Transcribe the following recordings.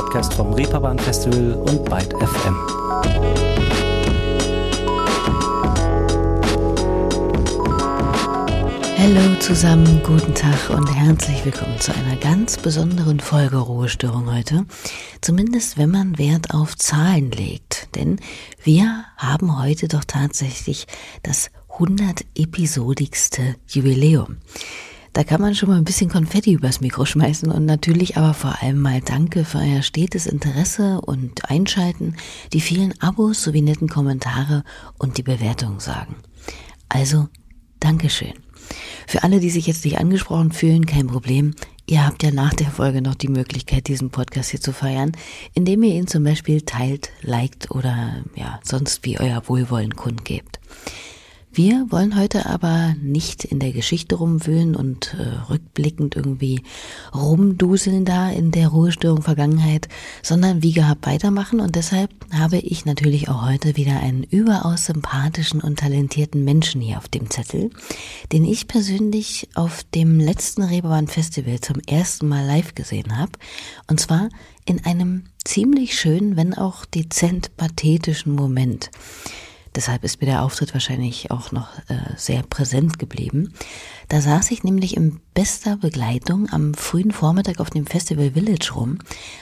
Podcast vom Reeperbahn Festival und Byte FM. Hallo zusammen, guten Tag und herzlich willkommen zu einer ganz besonderen Folge Ruhestörung heute. Zumindest wenn man Wert auf Zahlen legt. Denn wir haben heute doch tatsächlich das 100-episodigste Jubiläum. Da kann man schon mal ein bisschen Konfetti übers Mikro schmeißen und natürlich aber vor allem mal Danke für euer stetes Interesse und Einschalten, die vielen Abos sowie netten Kommentare und die Bewertungen sagen. Also, Dankeschön. Für alle, die sich jetzt nicht angesprochen fühlen, kein Problem. Ihr habt ja nach der Folge noch die Möglichkeit, diesen Podcast hier zu feiern, indem ihr ihn zum Beispiel teilt, liked oder ja, sonst wie euer Wohlwollen kundgebt. Wir wollen heute aber nicht in der Geschichte rumwühlen und äh, rückblickend irgendwie rumduseln da in der Ruhestörung Vergangenheit, sondern wie gehabt weitermachen und deshalb habe ich natürlich auch heute wieder einen überaus sympathischen und talentierten Menschen hier auf dem Zettel, den ich persönlich auf dem letzten Reeperbahn Festival zum ersten Mal live gesehen habe und zwar in einem ziemlich schönen, wenn auch dezent pathetischen Moment. Deshalb ist mir der Auftritt wahrscheinlich auch noch äh, sehr präsent geblieben. Da saß ich nämlich in bester Begleitung am frühen Vormittag auf dem Festival Village rum,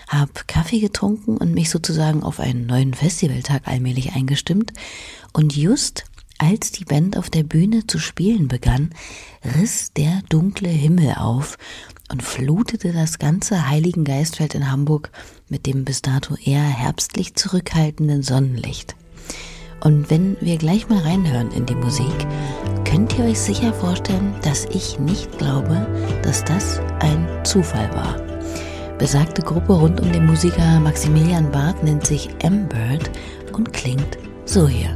hab Kaffee getrunken und mich sozusagen auf einen neuen Festivaltag allmählich eingestimmt. Und just als die Band auf der Bühne zu spielen begann, riss der dunkle Himmel auf und flutete das ganze Heiligen Geistfeld in Hamburg mit dem bis dato eher herbstlich zurückhaltenden Sonnenlicht. Und wenn wir gleich mal reinhören in die Musik, könnt ihr euch sicher vorstellen, dass ich nicht glaube, dass das ein Zufall war. Besagte Gruppe rund um den Musiker Maximilian Barth nennt sich M-Bird und klingt so hier.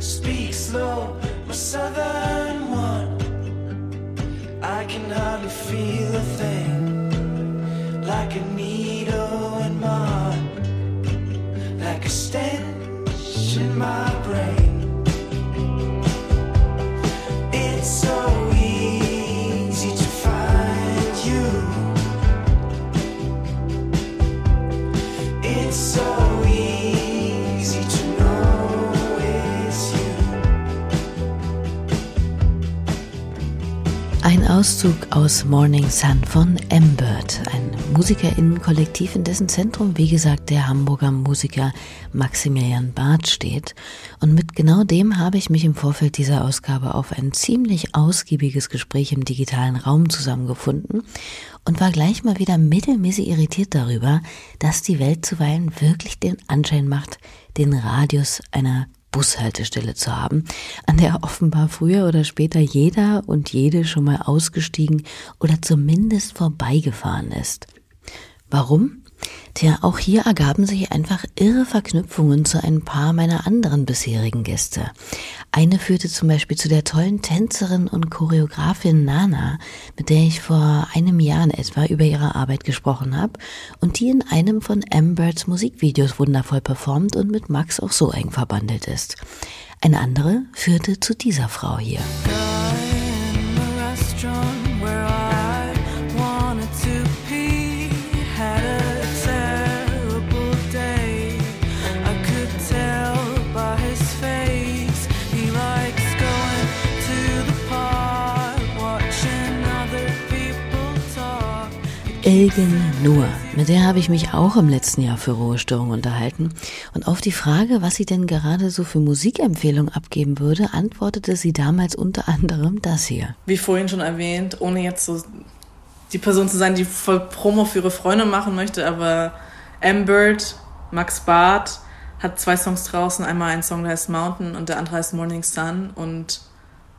Speak slow, my southern one. I can hardly feel a thing. Like a needle in my, like a stench. Auszug aus Morning Sun von M-Bird, ein Musikerinnenkollektiv, in dessen Zentrum, wie gesagt, der Hamburger Musiker Maximilian Barth steht. Und mit genau dem habe ich mich im Vorfeld dieser Ausgabe auf ein ziemlich ausgiebiges Gespräch im digitalen Raum zusammengefunden und war gleich mal wieder mittelmäßig irritiert darüber, dass die Welt zuweilen wirklich den Anschein macht, den Radius einer Bushaltestelle zu haben, an der offenbar früher oder später jeder und jede schon mal ausgestiegen oder zumindest vorbeigefahren ist. Warum? Tja, auch hier ergaben sich einfach irre Verknüpfungen zu ein paar meiner anderen bisherigen Gäste. Eine führte zum Beispiel zu der tollen Tänzerin und Choreografin Nana, mit der ich vor einem Jahr in etwa über ihre Arbeit gesprochen habe und die in einem von Ambers Musikvideos wundervoll performt und mit Max auch so eng verbandelt ist. Eine andere führte zu dieser Frau hier. Ilgen Nur. Mit der habe ich mich auch im letzten Jahr für Ruhestörung unterhalten. Und auf die Frage, was sie denn gerade so für Musikempfehlungen abgeben würde, antwortete sie damals unter anderem das hier. Wie vorhin schon erwähnt, ohne jetzt so die Person zu sein, die voll Promo für ihre Freunde machen möchte, aber Ambert, Max Barth hat zwei Songs draußen. Einmal ein Song, der heißt Mountain und der andere heißt Morning Sun. Und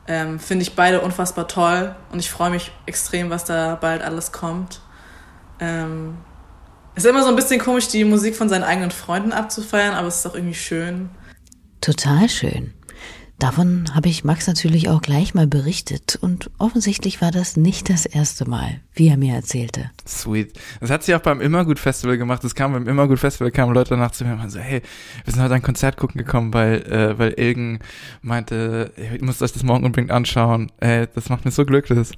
ähm, finde ich beide unfassbar toll. Und ich freue mich extrem, was da bald alles kommt. Ähm, ist immer so ein bisschen komisch, die Musik von seinen eigenen Freunden abzufeiern, aber es ist doch irgendwie schön. Total schön. Davon habe ich Max natürlich auch gleich mal berichtet und offensichtlich war das nicht das erste Mal, wie er mir erzählte. Sweet. Das hat sie auch beim Immergut Festival gemacht. Das kam beim Immergut Festival kamen Leute danach zu mir und so, hey, wir sind heute ein Konzert gucken gekommen, weil äh, weil Ilgen meinte, ihr müsst euch das morgen unbedingt anschauen. Ey, das macht mir so glücklich.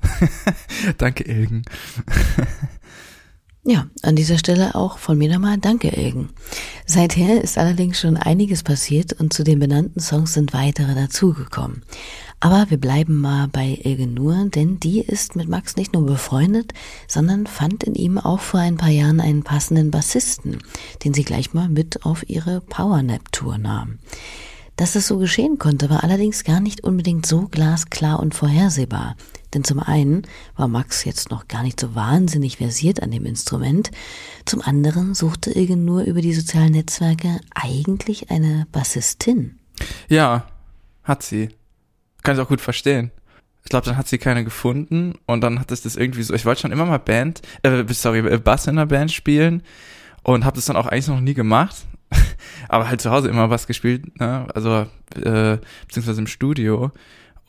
Danke Ilgen. Ja, an dieser Stelle auch von mir nochmal Danke, Ilgen. Seither ist allerdings schon einiges passiert und zu den benannten Songs sind weitere dazugekommen. Aber wir bleiben mal bei Ilgen nur, denn die ist mit Max nicht nur befreundet, sondern fand in ihm auch vor ein paar Jahren einen passenden Bassisten, den sie gleich mal mit auf ihre Powernap-Tour nahm. Dass es so geschehen konnte, war allerdings gar nicht unbedingt so glasklar und vorhersehbar. Denn zum einen war Max jetzt noch gar nicht so wahnsinnig versiert an dem Instrument, zum anderen suchte Ilgen nur über die sozialen Netzwerke eigentlich eine Bassistin. Ja, hat sie. Kann ich auch gut verstehen. Ich glaube, dann hat sie keine gefunden und dann hat es das irgendwie so. Ich wollte schon immer mal Band, äh, sorry, Bass in einer Band spielen und habe das dann auch eigentlich noch nie gemacht aber halt zu Hause immer was gespielt, ne? also äh, beziehungsweise im Studio.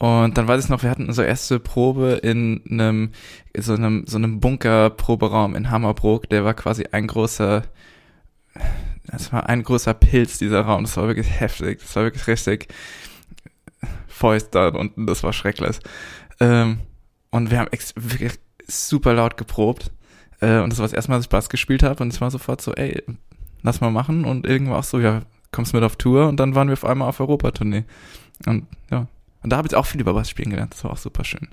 Und dann weiß ich noch, wir hatten unsere erste Probe in einem so einem so einem Bunker-Proberaum in Hammerbrook. Der war quasi ein großer, das war ein großer Pilz dieser Raum. Das war wirklich heftig. Das war wirklich richtig feucht da unten. Das war schrecklich. Ähm, und wir haben wirklich super laut geprobt. Äh, und das war das erste Mal, dass ich Bass gespielt habe. Und es war sofort so, ey, lass mal machen. Und irgendwo auch so, ja, kommst mit auf Tour. Und dann waren wir auf einmal auf Europatournee. Und ja, und da habe ich auch viel über Bass spielen gelernt. Das war auch super schön.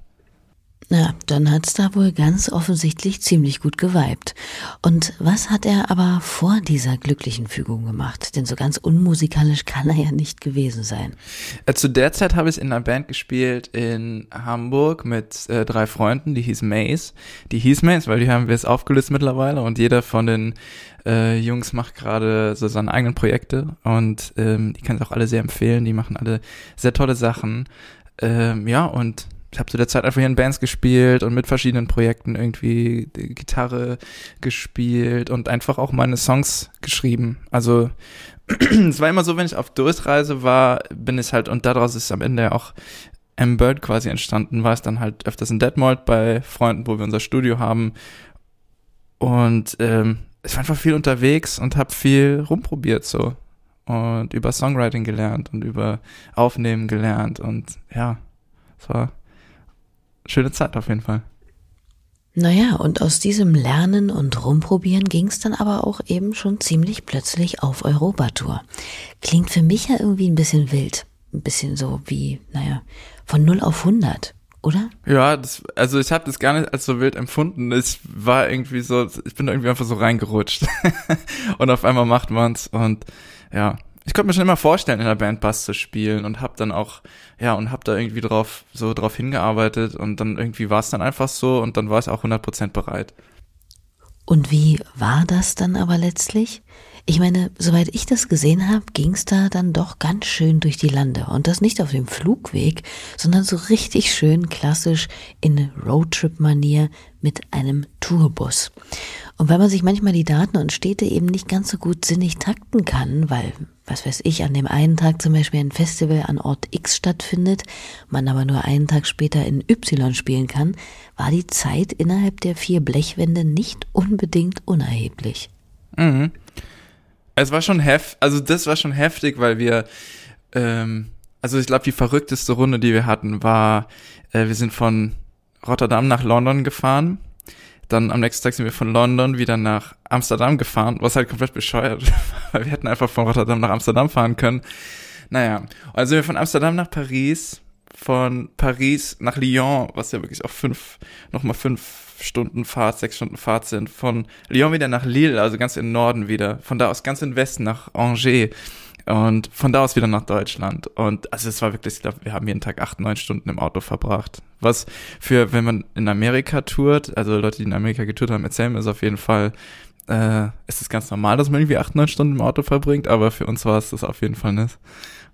Ja, dann hat's da wohl ganz offensichtlich ziemlich gut geweibt. Und was hat er aber vor dieser glücklichen Fügung gemacht? Denn so ganz unmusikalisch kann er ja nicht gewesen sein. Äh, zu der Zeit habe ich in einer Band gespielt in Hamburg mit äh, drei Freunden, die hieß Maze. Die hieß Maze, weil die haben wir jetzt aufgelöst mittlerweile und jeder von den äh, Jungs macht gerade so seine eigenen Projekte und ähm, die kann ich auch alle sehr empfehlen. Die machen alle sehr tolle Sachen. Ähm, ja, und ich habe zu der Zeit einfach hier in Bands gespielt und mit verschiedenen Projekten irgendwie Gitarre gespielt und einfach auch meine Songs geschrieben. Also es war immer so, wenn ich auf Durchreise war, bin ich halt, und daraus ist am Ende auch M Bird quasi entstanden, war es dann halt öfters in Detmold bei Freunden, wo wir unser Studio haben. Und ähm, ich war einfach viel unterwegs und habe viel rumprobiert so. Und über Songwriting gelernt und über Aufnehmen gelernt und ja, es war schöne Zeit auf jeden Fall. Naja, und aus diesem Lernen und Rumprobieren ging es dann aber auch eben schon ziemlich plötzlich auf Europatour. Klingt für mich ja irgendwie ein bisschen wild. Ein bisschen so wie, naja, von 0 auf 100, oder? Ja, das, also ich habe das gar nicht als so wild empfunden. Ich war irgendwie so, ich bin irgendwie einfach so reingerutscht. und auf einmal macht man's und ja, ich konnte mir schon immer vorstellen, in der Band Bass zu spielen und hab dann auch, ja, und hab da irgendwie drauf, so drauf hingearbeitet und dann irgendwie war es dann einfach so und dann war ich auch 100% bereit. Und wie war das dann aber letztlich? Ich meine, soweit ich das gesehen habe, ging's da dann doch ganz schön durch die Lande. Und das nicht auf dem Flugweg, sondern so richtig schön klassisch in Roadtrip-Manier mit einem Tourbus. Und weil man sich manchmal die Daten und Städte eben nicht ganz so gut sinnig takten kann, weil, was weiß ich, an dem einen Tag zum Beispiel ein Festival an Ort X stattfindet, man aber nur einen Tag später in Y spielen kann, war die Zeit innerhalb der vier Blechwände nicht unbedingt unerheblich. Mhm. Es war schon heftig, also das war schon heftig, weil wir, ähm, also ich glaube, die verrückteste Runde, die wir hatten, war, äh, wir sind von Rotterdam nach London gefahren dann am nächsten Tag sind wir von London wieder nach Amsterdam gefahren, was halt komplett bescheuert, weil wir hätten einfach von Rotterdam nach Amsterdam fahren können. Naja, also wir von Amsterdam nach Paris, von Paris nach Lyon, was ja wirklich auch fünf, nochmal fünf Stunden Fahrt, sechs Stunden Fahrt sind, von Lyon wieder nach Lille, also ganz im Norden wieder, von da aus ganz in Westen nach Angers und von da aus wieder nach Deutschland. Und also es war wirklich, ich glaube, wir haben jeden Tag acht, neun Stunden im Auto verbracht. Was für, wenn man in Amerika tourt, also Leute, die in Amerika getourt haben, erzählen mir es auf jeden Fall, äh, ist es ganz normal, dass man irgendwie acht, neun Stunden im Auto verbringt, aber für uns war es das auf jeden Fall nicht.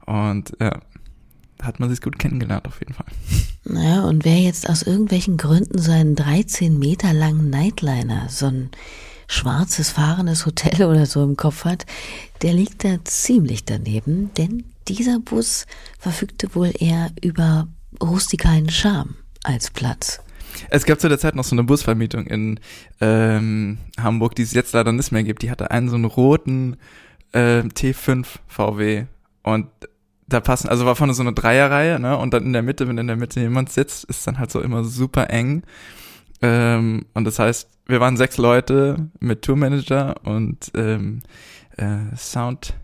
Und ja, hat man sich gut kennengelernt auf jeden Fall. Naja, und wer jetzt aus irgendwelchen Gründen so einen 13 Meter langen Nightliner, so ein schwarzes fahrendes Hotel oder so im Kopf hat, der liegt da ziemlich daneben, denn dieser Bus verfügte wohl eher über rustikalen Charme als Platz. Es gab zu der Zeit noch so eine Busvermietung in ähm, Hamburg, die es jetzt leider nicht mehr gibt. Die hatte einen so einen roten äh, T5 VW und da passen, also war vorne so eine Dreierreihe, ne? Und dann in der Mitte, wenn in der Mitte jemand sitzt, ist dann halt so immer super eng. Ähm, und das heißt, wir waren sechs Leute mit Tourmanager und ähm, äh, Sound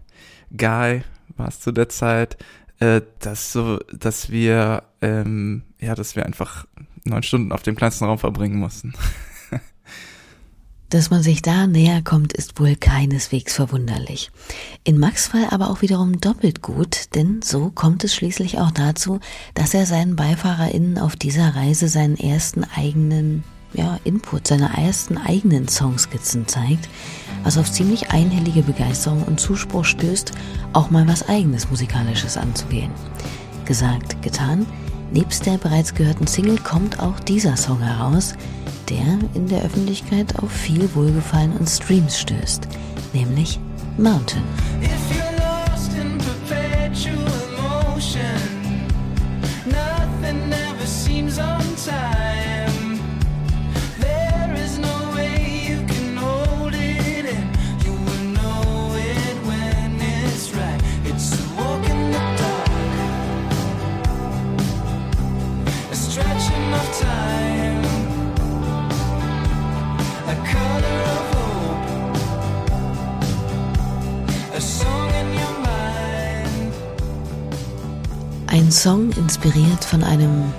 Guy war es zu der Zeit, äh, dass so, dass wir ähm, ja, dass wir einfach neun Stunden auf dem kleinsten Raum verbringen mussten. Dass man sich da näher kommt, ist wohl keineswegs verwunderlich. In Max Fall aber auch wiederum doppelt gut, denn so kommt es schließlich auch dazu, dass er seinen BeifahrerInnen auf dieser Reise seinen ersten eigenen ja, Input, seine ersten eigenen Songskizzen zeigt, was auf ziemlich einhellige Begeisterung und Zuspruch stößt, auch mal was eigenes Musikalisches anzugehen. Gesagt, getan, nebst der bereits gehörten Single kommt auch dieser Song heraus, der in der Öffentlichkeit auf viel Wohlgefallen und Streams stößt, nämlich Mountain. Ein Song inspiriert von einem,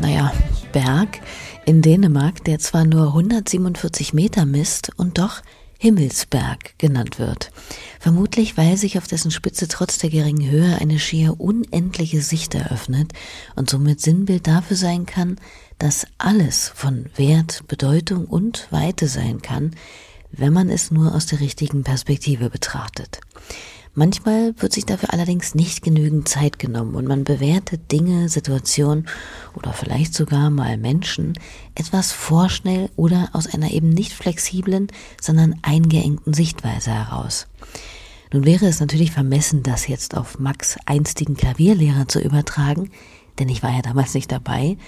naja, Berg in Dänemark, der zwar nur 147 Meter misst und doch Himmelsberg genannt wird. Vermutlich, weil sich auf dessen Spitze trotz der geringen Höhe eine schier unendliche Sicht eröffnet und somit Sinnbild dafür sein kann, dass alles von Wert, Bedeutung und Weite sein kann, wenn man es nur aus der richtigen Perspektive betrachtet. Manchmal wird sich dafür allerdings nicht genügend Zeit genommen und man bewertet Dinge, Situationen oder vielleicht sogar mal Menschen etwas vorschnell oder aus einer eben nicht flexiblen, sondern eingeengten Sichtweise heraus. Nun wäre es natürlich vermessen, das jetzt auf Max einstigen Klavierlehrer zu übertragen, denn ich war ja damals nicht dabei,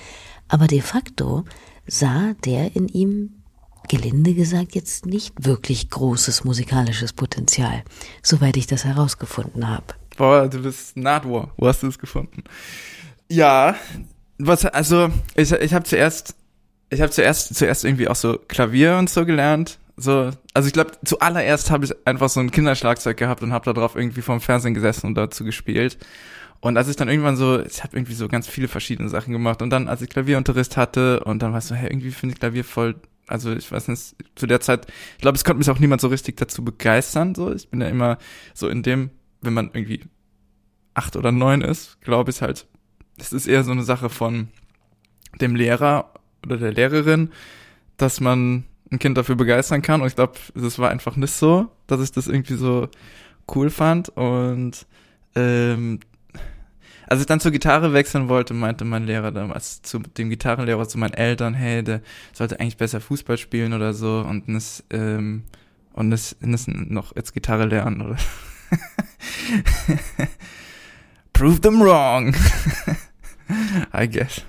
aber de facto sah der in ihm gelinde gesagt jetzt nicht wirklich großes musikalisches Potenzial, soweit ich das herausgefunden habe. Boah, du bist Nadwar. Wo hast du es gefunden? Ja, was also ich ich habe zuerst ich habe zuerst zuerst irgendwie auch so Klavier und so gelernt. So, also ich glaube, zuallererst habe ich einfach so ein Kinderschlagzeug gehabt und habe da drauf irgendwie vorm Fernsehen gesessen und dazu gespielt. Und als ich dann irgendwann so, ich habe irgendwie so ganz viele verschiedene Sachen gemacht und dann als ich Klavierunterricht hatte und dann war so, hey, irgendwie finde ich Klavier voll also ich weiß nicht, zu der Zeit, ich glaube, es konnte mich auch niemand so richtig dazu begeistern. So, ich bin ja immer so in dem, wenn man irgendwie acht oder neun ist, glaube ich halt, es ist eher so eine Sache von dem Lehrer oder der Lehrerin, dass man ein Kind dafür begeistern kann. Und ich glaube, es war einfach nicht so, dass ich das irgendwie so cool fand. Und ähm, als ich dann zur Gitarre wechseln wollte, meinte mein Lehrer damals zu dem Gitarrenlehrer zu meinen Eltern, hey, der sollte eigentlich besser Fußball spielen oder so und das, ähm, und das, das noch jetzt Gitarre lernen oder Prove them wrong. I guess.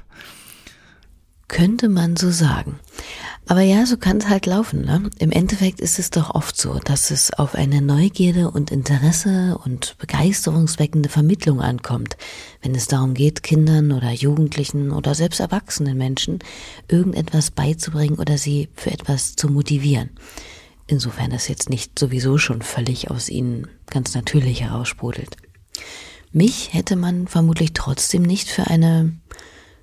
Könnte man so sagen. Aber ja, so kann es halt laufen. Ne? Im Endeffekt ist es doch oft so, dass es auf eine Neugierde und Interesse und begeisterungsweckende Vermittlung ankommt, wenn es darum geht, Kindern oder Jugendlichen oder selbst erwachsenen Menschen irgendetwas beizubringen oder sie für etwas zu motivieren. Insofern das jetzt nicht sowieso schon völlig aus ihnen ganz natürlich heraussprudelt. Mich hätte man vermutlich trotzdem nicht für eine,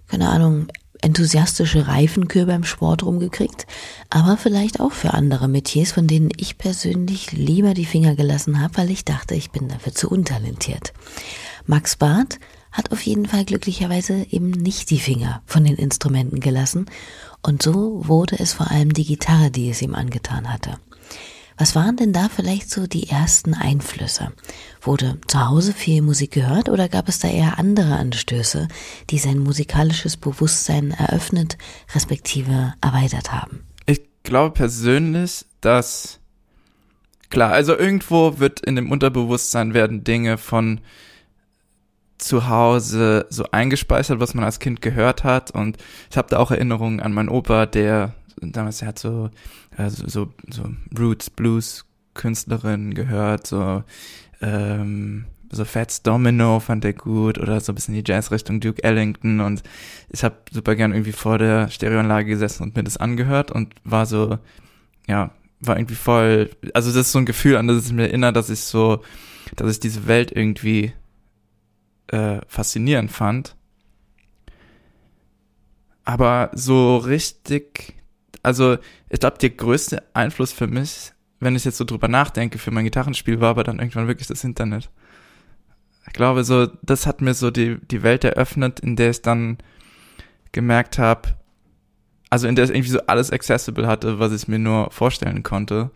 keine Ahnung, enthusiastische Reifenkür beim Sport rumgekriegt, aber vielleicht auch für andere Metiers, von denen ich persönlich lieber die Finger gelassen habe, weil ich dachte, ich bin dafür zu untalentiert. Max Barth hat auf jeden Fall glücklicherweise eben nicht die Finger von den Instrumenten gelassen und so wurde es vor allem die Gitarre, die es ihm angetan hatte. Was waren denn da vielleicht so die ersten Einflüsse? Wurde zu Hause viel Musik gehört oder gab es da eher andere Anstöße, die sein musikalisches Bewusstsein eröffnet, respektive erweitert haben? Ich glaube persönlich, dass klar, also irgendwo wird in dem Unterbewusstsein werden Dinge von zu Hause so eingespeichert, was man als Kind gehört hat. Und ich habe da auch Erinnerungen an meinen Opa, der damals er hat so, also so, so Roots Blues Künstlerin gehört, so ähm, so Fats Domino fand er gut oder so ein bisschen die Jazz-Richtung Duke Ellington und ich habe super gern irgendwie vor der Stereoanlage gesessen und mir das angehört und war so, ja, war irgendwie voll, also das ist so ein Gefühl, an das ich mir erinnere, dass ich so, dass ich diese Welt irgendwie äh, faszinierend fand. Aber so richtig, also ich glaube, der größte Einfluss für mich, wenn ich jetzt so drüber nachdenke, für mein Gitarrenspiel war aber dann irgendwann wirklich das Internet. Ich glaube, so, das hat mir so die, die Welt eröffnet, in der ich dann gemerkt habe, also in der ich irgendwie so alles accessible hatte, was ich mir nur vorstellen konnte.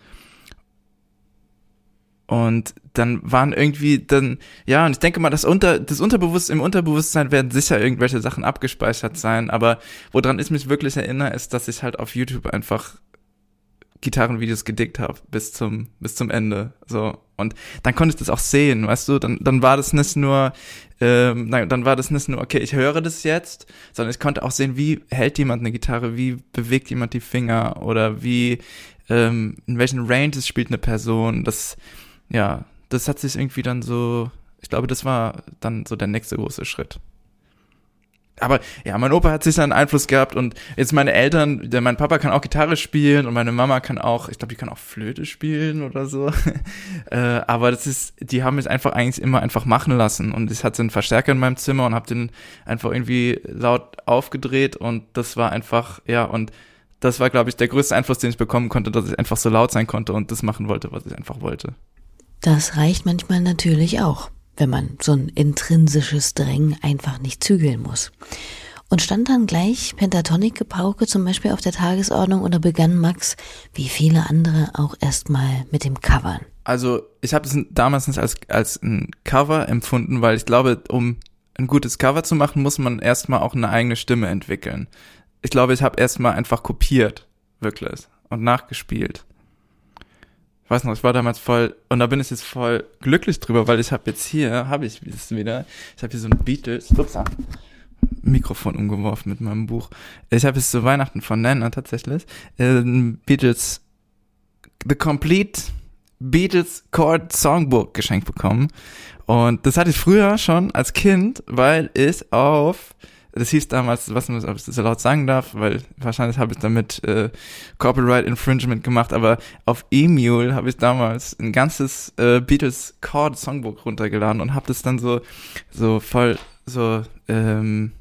Und dann waren irgendwie dann, ja, und ich denke mal, das unter, das Unterbewusstsein, im Unterbewusstsein werden sicher irgendwelche Sachen abgespeichert sein, aber woran ich mich wirklich erinnere, ist, dass ich halt auf YouTube einfach Gitarrenvideos gedickt habe bis zum bis zum Ende so. Und dann konnte ich das auch sehen weißt du? Dann dann war das nicht nur ähm, dann, dann war das nicht nur okay ich höre das jetzt sondern ich konnte auch sehen wie hält jemand eine Gitarre wie bewegt jemand die Finger oder wie ähm, in welchen Ranges spielt eine Person. Das ja das hat sich irgendwie dann so ich glaube das war dann so der nächste große Schritt aber ja, mein Opa hat sich dann Einfluss gehabt und jetzt meine Eltern, der, mein Papa kann auch Gitarre spielen und meine Mama kann auch, ich glaube, die kann auch Flöte spielen oder so. äh, aber das ist, die haben mich einfach eigentlich immer einfach machen lassen und ich hatte einen Verstärker in meinem Zimmer und habe den einfach irgendwie laut aufgedreht und das war einfach, ja, und das war, glaube ich, der größte Einfluss, den ich bekommen konnte, dass ich einfach so laut sein konnte und das machen wollte, was ich einfach wollte. Das reicht manchmal natürlich auch wenn man so ein intrinsisches Drängen einfach nicht zügeln muss. Und stand dann gleich Pentatonic-Gepauke zum Beispiel auf der Tagesordnung oder begann Max, wie viele andere, auch erstmal mit dem Covern? Also ich habe es damals nicht als, als ein Cover empfunden, weil ich glaube, um ein gutes Cover zu machen, muss man erstmal auch eine eigene Stimme entwickeln. Ich glaube, ich habe erstmal einfach kopiert, wirklich, und nachgespielt ich weiß noch, ich war damals voll, und da bin ich jetzt voll glücklich drüber, weil ich habe jetzt hier, habe ich es wieder, ich habe hier so ein Beatles, ups, Mikrofon umgeworfen mit meinem Buch. Ich habe jetzt zu Weihnachten von Nana tatsächlich äh, Beatles, The Complete Beatles Chord Songbook geschenkt bekommen. Und das hatte ich früher schon als Kind, weil ich auf das hieß damals, was man ob ich das laut sagen darf, weil wahrscheinlich habe ich damit äh, Copyright Infringement gemacht, aber auf Emule habe ich damals ein ganzes äh, Beatles Chord Songbook runtergeladen und habe das dann so so voll so ähm,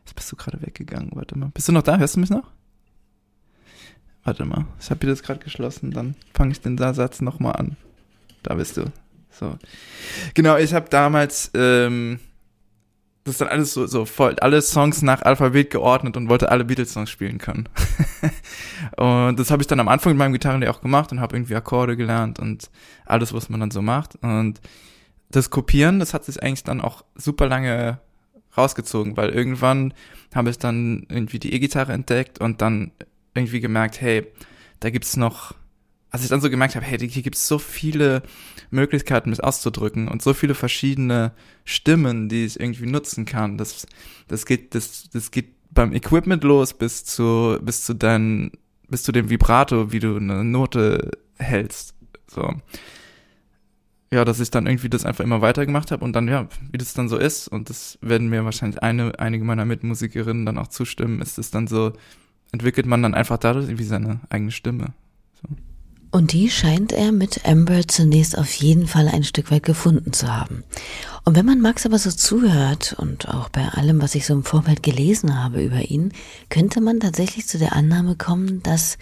jetzt bist du gerade weggegangen, warte mal. Bist du noch da? Hörst du mich noch? Warte mal, ich habe das gerade geschlossen, dann fange ich den Satz nochmal an. Da bist du. So. Genau, ich habe damals ähm, das ist dann alles so, so voll, alle Songs nach Alphabet geordnet und wollte alle Beatles-Songs spielen können. und das habe ich dann am Anfang mit meinem Gitarrenlehrer auch gemacht und habe irgendwie Akkorde gelernt und alles, was man dann so macht. Und das Kopieren, das hat sich eigentlich dann auch super lange rausgezogen, weil irgendwann habe ich dann irgendwie die E-Gitarre entdeckt und dann irgendwie gemerkt, hey, da gibt's noch als ich dann so gemerkt habe, hey, hier gibt es so viele Möglichkeiten, mich auszudrücken und so viele verschiedene Stimmen, die ich irgendwie nutzen kann. Das, das geht, das, das geht beim Equipment los bis zu, bis zu dein, bis zu dem Vibrato, wie du eine Note hältst. So. Ja, dass ich dann irgendwie das einfach immer weitergemacht habe und dann, ja, wie das dann so ist, und das werden mir wahrscheinlich eine, einige meiner Mitmusikerinnen dann auch zustimmen, ist es dann so, entwickelt man dann einfach dadurch irgendwie seine eigene Stimme. So. Und die scheint er mit Amber zunächst auf jeden Fall ein Stück weit gefunden zu haben. Und wenn man Max aber so zuhört und auch bei allem, was ich so im Vorfeld gelesen habe über ihn, könnte man tatsächlich zu der Annahme kommen, dass,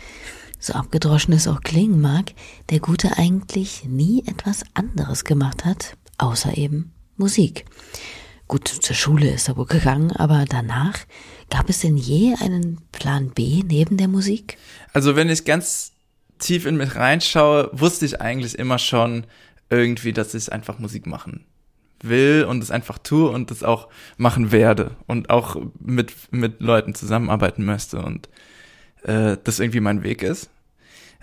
so abgedroschen es auch klingen mag, der Gute eigentlich nie etwas anderes gemacht hat, außer eben Musik. Gut, zur Schule ist er wohl gegangen, aber danach gab es denn je einen Plan B neben der Musik? Also wenn ich ganz tief in mich reinschaue, wusste ich eigentlich immer schon irgendwie, dass ich einfach Musik machen will und es einfach tue und es auch machen werde und auch mit, mit Leuten zusammenarbeiten möchte und äh, das irgendwie mein Weg ist.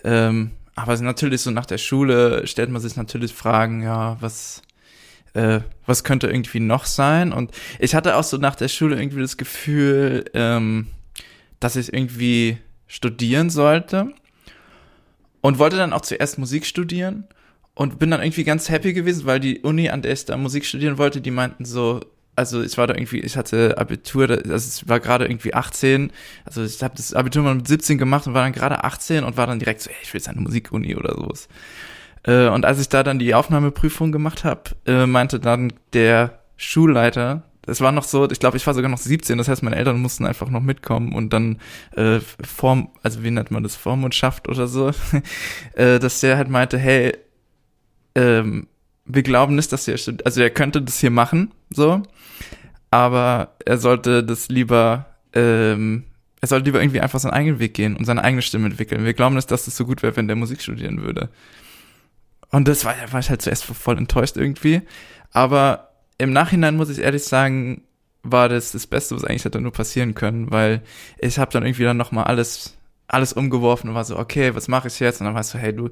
Ähm, aber natürlich so nach der Schule stellt man sich natürlich Fragen, ja, was, äh, was könnte irgendwie noch sein? Und ich hatte auch so nach der Schule irgendwie das Gefühl, ähm, dass ich irgendwie studieren sollte und wollte dann auch zuerst Musik studieren und bin dann irgendwie ganz happy gewesen, weil die Uni, an der ich da Musik studieren wollte, die meinten so, also ich war da irgendwie, ich hatte Abitur, also ich war gerade irgendwie 18, also ich habe das Abitur mal mit 17 gemacht und war dann gerade 18 und war dann direkt so, ey, ich will jetzt eine Musikuni oder sowas. Äh, und als ich da dann die Aufnahmeprüfung gemacht habe, äh, meinte dann der Schulleiter, es war noch so, ich glaube, ich war sogar noch 17, das heißt, meine Eltern mussten einfach noch mitkommen und dann äh, Form, also wie nennt man das, Vormundschaft oder so, äh, dass der halt meinte, hey, ähm, wir glauben nicht, dass er, also er könnte das hier machen, so, aber er sollte das lieber, ähm, er sollte lieber irgendwie einfach seinen eigenen Weg gehen und seine eigene Stimme entwickeln. Wir glauben nicht, dass das so gut wäre, wenn der Musik studieren würde. Und das war, war ich halt zuerst voll enttäuscht irgendwie. Aber im Nachhinein muss ich ehrlich sagen, war das das Beste, was eigentlich hätte nur passieren können, weil ich habe dann irgendwie dann nochmal alles alles umgeworfen und war so, okay, was mache ich jetzt? Und dann warst du, hey, du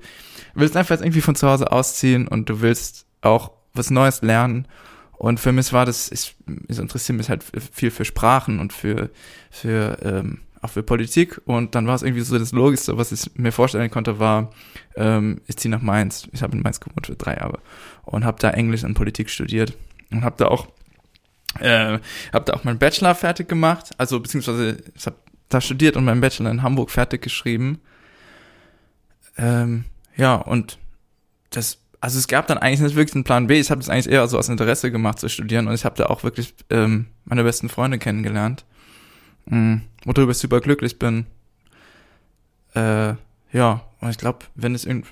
willst einfach jetzt irgendwie von zu Hause ausziehen und du willst auch was Neues lernen. Und für mich war das, ich, ich interessiere mich halt viel für Sprachen und für, für ähm, auch für Politik. Und dann war es irgendwie so das Logischste, was ich mir vorstellen konnte, war, ähm, ich ziehe nach Mainz. Ich habe in Mainz gewohnt für drei Jahre und habe da Englisch und Politik studiert und habe da auch äh, habe da auch meinen Bachelor fertig gemacht, also beziehungsweise ich habe da studiert und meinen Bachelor in Hamburg fertig geschrieben. Ähm, ja, und das, also es gab dann eigentlich nicht wirklich einen Plan B. Ich habe das eigentlich eher so aus Interesse gemacht zu studieren und ich habe da auch wirklich ähm, meine besten Freunde kennengelernt, mhm, worüber ich super glücklich bin. Äh, ja, und ich glaube, wenn es irgend,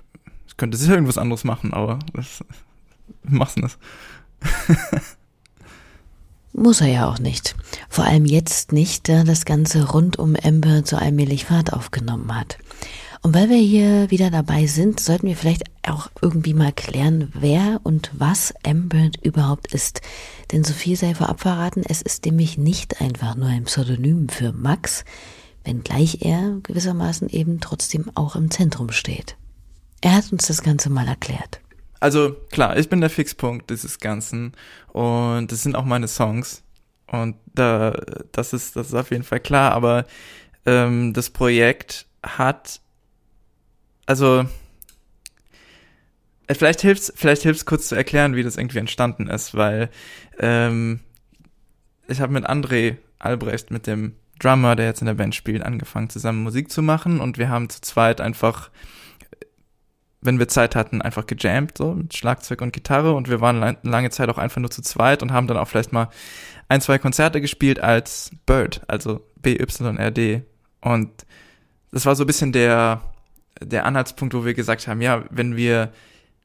ich könnte sicher irgendwas anderes machen, aber das mach's nicht. Muss er ja auch nicht. Vor allem jetzt nicht, da das Ganze rund um Amber so allmählich Fahrt aufgenommen hat. Und weil wir hier wieder dabei sind, sollten wir vielleicht auch irgendwie mal klären, wer und was Amber überhaupt ist. Denn so viel sei vorab verraten, es ist nämlich nicht einfach nur ein Pseudonym für Max, wenngleich er gewissermaßen eben trotzdem auch im Zentrum steht. Er hat uns das Ganze mal erklärt. Also klar, ich bin der Fixpunkt dieses Ganzen und das sind auch meine Songs und da das ist das ist auf jeden Fall klar. Aber ähm, das Projekt hat also äh, vielleicht hilft's vielleicht hilft's kurz zu erklären, wie das irgendwie entstanden ist, weil ähm, ich habe mit André Albrecht mit dem Drummer, der jetzt in der Band spielt, angefangen zusammen Musik zu machen und wir haben zu zweit einfach wenn wir Zeit hatten, einfach gejammt, so mit Schlagzeug und Gitarre und wir waren lange Zeit auch einfach nur zu zweit und haben dann auch vielleicht mal ein, zwei Konzerte gespielt als Bird, also B-Y-R-D. Und das war so ein bisschen der, der Anhaltspunkt, wo wir gesagt haben, ja, wenn wir,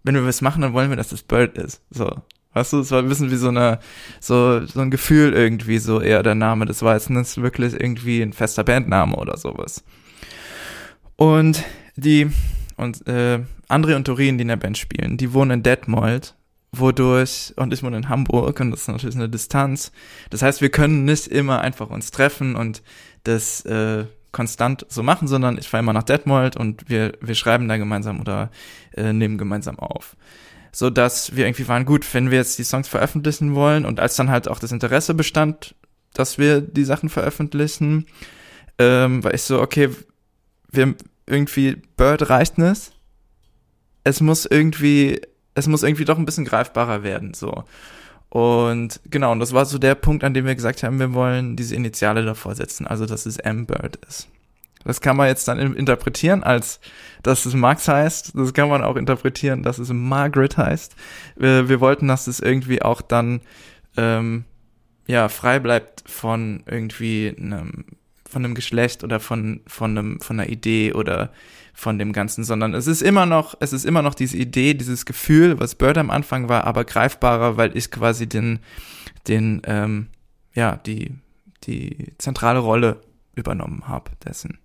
wenn wir was machen, dann wollen wir, dass das Bird ist. So. Weißt du, es war ein bisschen wie so eine, so, so ein Gefühl irgendwie, so eher der Name. War jetzt nicht wirklich irgendwie ein fester Bandname oder sowas. Und die, und äh, André und Torin, die in der Band spielen, die wohnen in Detmold, wodurch, und ich wohne in Hamburg und das ist natürlich eine Distanz. Das heißt, wir können nicht immer einfach uns treffen und das äh, konstant so machen, sondern ich fahre immer nach Detmold und wir, wir schreiben da gemeinsam oder äh, nehmen gemeinsam auf. So dass wir irgendwie waren, gut, wenn wir jetzt die Songs veröffentlichen wollen und als dann halt auch das Interesse bestand, dass wir die Sachen veröffentlichen, ähm, war ich so, okay, wir, irgendwie Bird reicht nicht. Es muss irgendwie, es muss irgendwie doch ein bisschen greifbarer werden, so. Und genau, und das war so der Punkt, an dem wir gesagt haben, wir wollen diese Initiale davor setzen, also dass es M-Bird ist. Das kann man jetzt dann interpretieren als, dass es Max heißt. Das kann man auch interpretieren, dass es Margaret heißt. Wir, wir wollten, dass es irgendwie auch dann, ähm, ja, frei bleibt von irgendwie einem von einem Geschlecht oder von, von einem, von einer Idee oder von dem Ganzen, sondern es ist immer noch, es ist immer noch diese Idee, dieses Gefühl, was Bird am Anfang war, aber greifbarer, weil ich quasi den, den, ähm, ja, die, die zentrale Rolle übernommen habe dessen.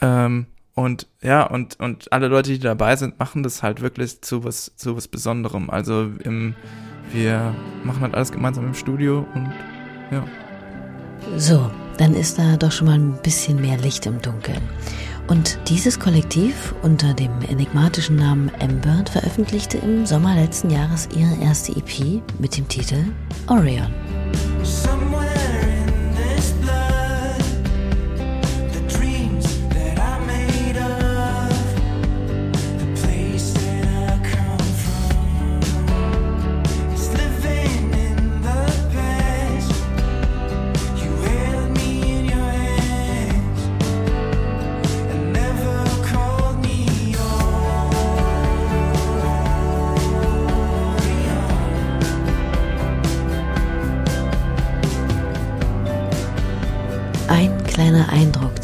Ähm, und ja, und, und alle Leute, die dabei sind, machen das halt wirklich zu was, zu was Besonderem. Also im, wir machen halt alles gemeinsam im Studio und ja. So, dann ist da doch schon mal ein bisschen mehr Licht im Dunkeln. Und dieses Kollektiv unter dem enigmatischen Namen M-Bird veröffentlichte im Sommer letzten Jahres ihre erste EP mit dem Titel Orion. ein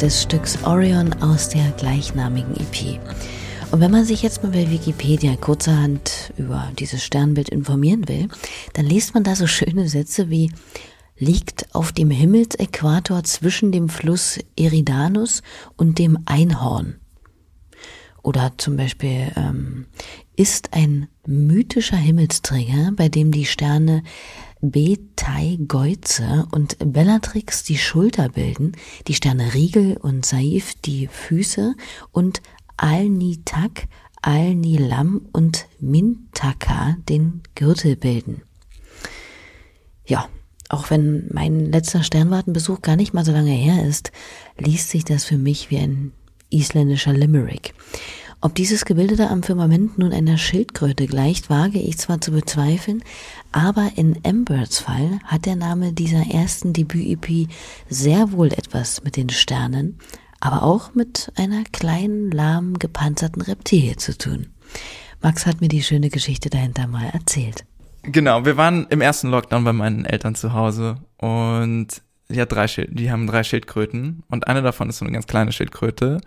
des Stücks Orion aus der gleichnamigen EP. Und wenn man sich jetzt mal bei Wikipedia kurzerhand über dieses Sternbild informieren will, dann liest man da so schöne Sätze wie liegt auf dem Himmelsäquator zwischen dem Fluss Eridanus und dem Einhorn. Oder zum Beispiel ähm, ist ein mythischer Himmelsträger, bei dem die Sterne Beteigeuze und Bellatrix die Schulter bilden, die Sterne Riegel und Saif die Füße und Alnitak, Alnilam und Mintaka den Gürtel bilden. Ja, auch wenn mein letzter Sternwartenbesuch gar nicht mal so lange her ist, liest sich das für mich wie ein isländischer Limerick. Ob dieses Gebilde da am Firmament nun einer Schildkröte gleicht, wage ich zwar zu bezweifeln, aber in Embers Fall hat der Name dieser ersten Debüt-EP sehr wohl etwas mit den Sternen, aber auch mit einer kleinen, lahm gepanzerten Reptilie zu tun. Max hat mir die schöne Geschichte dahinter mal erzählt. Genau, wir waren im ersten Lockdown bei meinen Eltern zu Hause und die, hat drei Schild die haben drei Schildkröten und eine davon ist so eine ganz kleine Schildkröte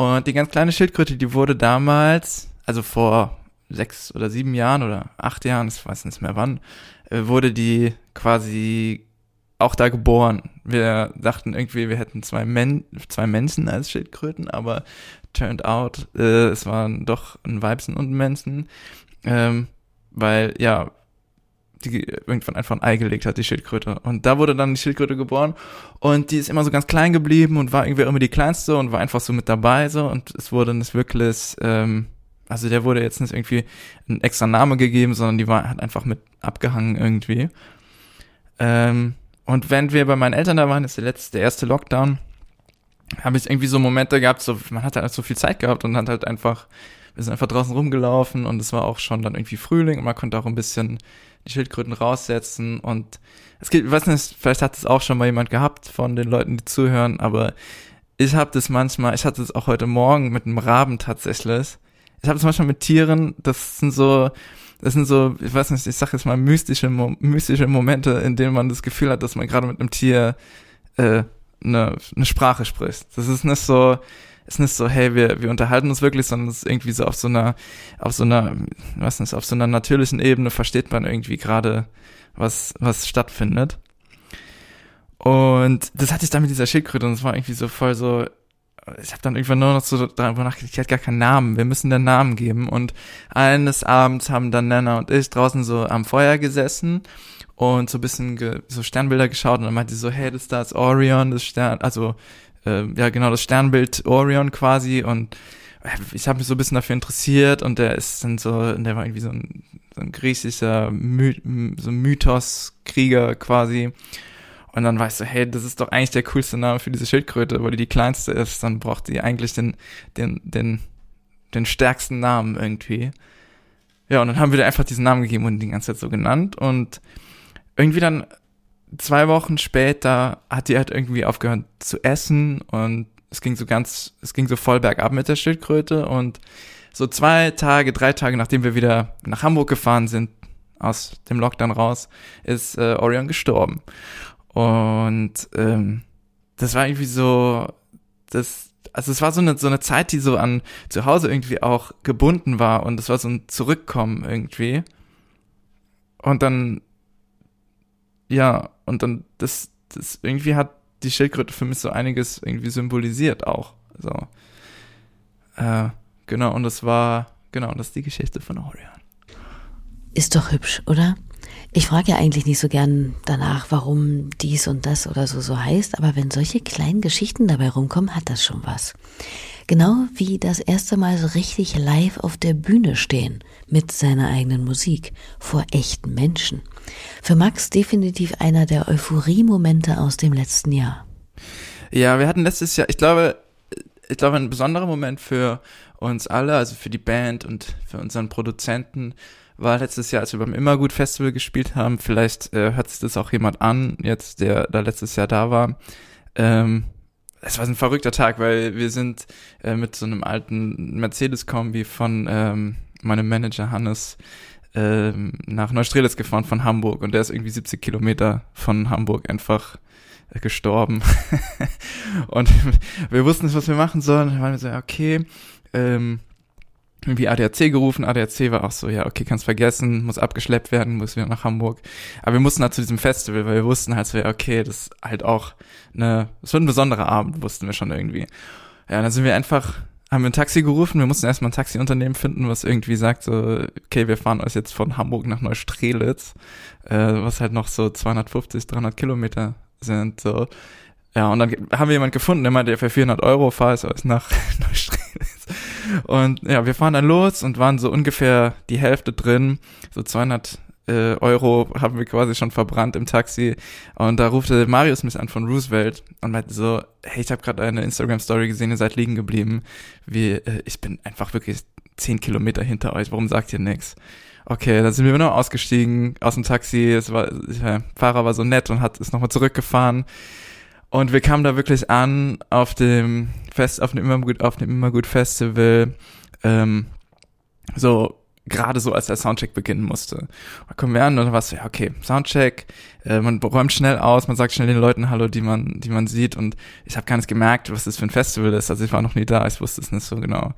und die ganz kleine Schildkröte, die wurde damals, also vor sechs oder sieben Jahren oder acht Jahren, ich weiß nicht mehr wann, äh, wurde die quasi auch da geboren. Wir dachten irgendwie, wir hätten zwei, Men zwei Menschen als Schildkröten, aber turned out, äh, es waren doch ein Weibsen und ein Menschen. Ähm, weil, ja, die irgendwann einfach ein Ei gelegt hat, die Schildkröte. Und da wurde dann die Schildkröte geboren und die ist immer so ganz klein geblieben und war irgendwie immer die kleinste und war einfach so mit dabei so und es wurde nicht wirklich, ähm, also der wurde jetzt nicht irgendwie ein extra Name gegeben, sondern die war hat einfach mit abgehangen irgendwie. Ähm, und wenn wir bei meinen Eltern da waren, ist der letzte, der erste Lockdown, habe ich irgendwie so Momente gehabt, so man hat halt so viel Zeit gehabt und hat halt einfach wir sind einfach draußen rumgelaufen und es war auch schon dann irgendwie Frühling und man konnte auch ein bisschen die Schildkröten raussetzen und es gibt, ich weiß nicht, vielleicht hat es auch schon mal jemand gehabt von den Leuten, die zuhören, aber ich habe das manchmal, ich hatte es auch heute Morgen mit einem Raben tatsächlich. Ich habe es manchmal mit Tieren, das sind so, das sind so, ich weiß nicht, ich sag jetzt mal mystische, mystische Momente, in denen man das Gefühl hat, dass man gerade mit einem Tier äh, eine, eine Sprache spricht. Das ist nicht so, ist nicht so, hey, wir, wir unterhalten uns wirklich, sondern es ist irgendwie so auf so einer, auf so einer, was nicht, auf so einer natürlichen Ebene versteht man irgendwie gerade, was, was stattfindet. Und das hatte ich dann mit dieser Schildkröte und es war irgendwie so voll so, ich habe dann irgendwann nur noch so darüber nachgedacht, ich hatte gar keinen Namen, wir müssen den Namen geben. Und eines Abends haben dann Nana und ich draußen so am Feuer gesessen und so ein bisschen ge so Sternbilder geschaut und dann meinte sie so, hey, das da ist Orion, das Stern, also äh, ja genau das Sternbild Orion quasi und äh, ich habe mich so ein bisschen dafür interessiert und der ist dann so, der war irgendwie so ein, so ein griechischer My so Mythos-Krieger quasi. Und dann weißt du, hey, das ist doch eigentlich der coolste Name für diese Schildkröte, weil die die kleinste ist, dann braucht die eigentlich den, den, den, den stärksten Namen irgendwie. Ja, und dann haben wir da einfach diesen Namen gegeben und die ganze Zeit so genannt und irgendwie dann zwei Wochen später hat die halt irgendwie aufgehört zu essen und es ging so ganz, es ging so voll bergab mit der Schildkröte und so zwei Tage, drei Tage, nachdem wir wieder nach Hamburg gefahren sind, aus dem Lockdown raus, ist äh, Orion gestorben. Und ähm, das war irgendwie so, das, also es war so eine, so eine Zeit, die so an zu Hause irgendwie auch gebunden war und es war so ein Zurückkommen irgendwie. Und dann ja, und dann, das, das irgendwie hat die Schildkröte für mich so einiges irgendwie symbolisiert auch. So. Äh, genau, und das war, genau, das ist die Geschichte von Orion. Ist doch hübsch, oder? Ich frage ja eigentlich nicht so gern danach, warum dies und das oder so so heißt, aber wenn solche kleinen Geschichten dabei rumkommen, hat das schon was. Genau wie das erste Mal so richtig live auf der Bühne stehen mit seiner eigenen Musik vor echten Menschen. Für Max definitiv einer der Euphorie-Momente aus dem letzten Jahr. Ja, wir hatten letztes Jahr, ich glaube, ich glaube, ein besonderer Moment für uns alle, also für die Band und für unseren Produzenten, war letztes Jahr, als wir beim Immergut Festival gespielt haben. Vielleicht äh, hört sich das auch jemand an, jetzt der da letztes Jahr da war. Ähm, es war ein verrückter Tag, weil wir sind äh, mit so einem alten Mercedes-Kombi von ähm, meinem Manager Hannes ähm, nach Neustrelitz gefahren von Hamburg und der ist irgendwie 70 Kilometer von Hamburg einfach gestorben. und wir wussten nicht, was wir machen sollen. Dann waren wir so, okay, ähm, irgendwie ADAC gerufen. ADAC war auch so, ja, okay, kannst vergessen, muss abgeschleppt werden, muss wieder nach Hamburg. Aber wir mussten halt zu diesem Festival, weil wir wussten halt so, ja, okay, das ist halt auch eine, das wird ein besonderer Abend, wussten wir schon irgendwie. Ja, dann sind wir einfach, haben wir ein Taxi gerufen, wir mussten erstmal ein Taxiunternehmen finden, was irgendwie sagt so, okay, wir fahren euch jetzt von Hamburg nach Neustrelitz, äh, was halt noch so 250, 300 Kilometer sind, so. Ja, und dann haben wir jemand gefunden, der meinte, für 400 Euro fahr ich euch nach Neustrelitz. Und ja, wir fahren dann los und waren so ungefähr die Hälfte drin, so 200 äh, Euro haben wir quasi schon verbrannt im Taxi. Und da rufte Marius mich an von Roosevelt und meinte so, hey, ich habe gerade eine Instagram-Story gesehen, ihr seid liegen geblieben. Wie, äh, ich bin einfach wirklich zehn Kilometer hinter euch, warum sagt ihr nix? Okay, dann sind wir noch ausgestiegen aus dem Taxi. Es war, der Fahrer war so nett und hat ist nochmal zurückgefahren. Und wir kamen da wirklich an auf dem Fest, auf dem Immergut, auf dem Immergut Festival, ähm, so gerade so als der Soundcheck beginnen musste. Da kommen wir an und dann war es so, ja, okay, Soundcheck, äh, man räumt schnell aus, man sagt schnell den Leuten Hallo, die man, die man sieht und ich habe gar nicht gemerkt, was das für ein Festival ist. Also ich war noch nie da, ich wusste es nicht so genau.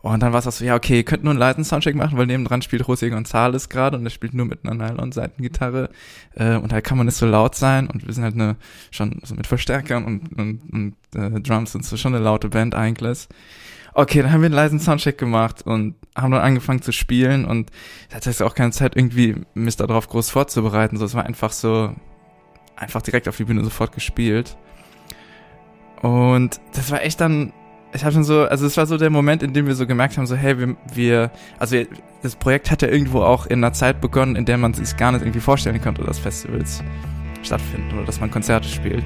Und dann war es auch so, ja, okay, ihr könnt nur einen leisen Soundcheck machen, weil nebendran spielt José González gerade und er spielt nur mit einer Nylon-Seitengitarre äh, und da kann man nicht so laut sein und wir sind halt eine, schon so mit Verstärkern und, und, und äh, Drums und so schon eine laute Band eigentlich. Okay, dann haben wir einen leisen Soundcheck gemacht und haben dann angefangen zu spielen und ich hatte jetzt auch keine Zeit irgendwie mich darauf groß vorzubereiten, so es war einfach so, einfach direkt auf die Bühne sofort gespielt. Und das war echt dann, ich habe schon so, also es war so der Moment, in dem wir so gemerkt haben, so hey, wir, wir also das Projekt hat ja irgendwo auch in einer Zeit begonnen, in der man sich gar nicht irgendwie vorstellen konnte, dass Festivals stattfinden oder dass man Konzerte spielt.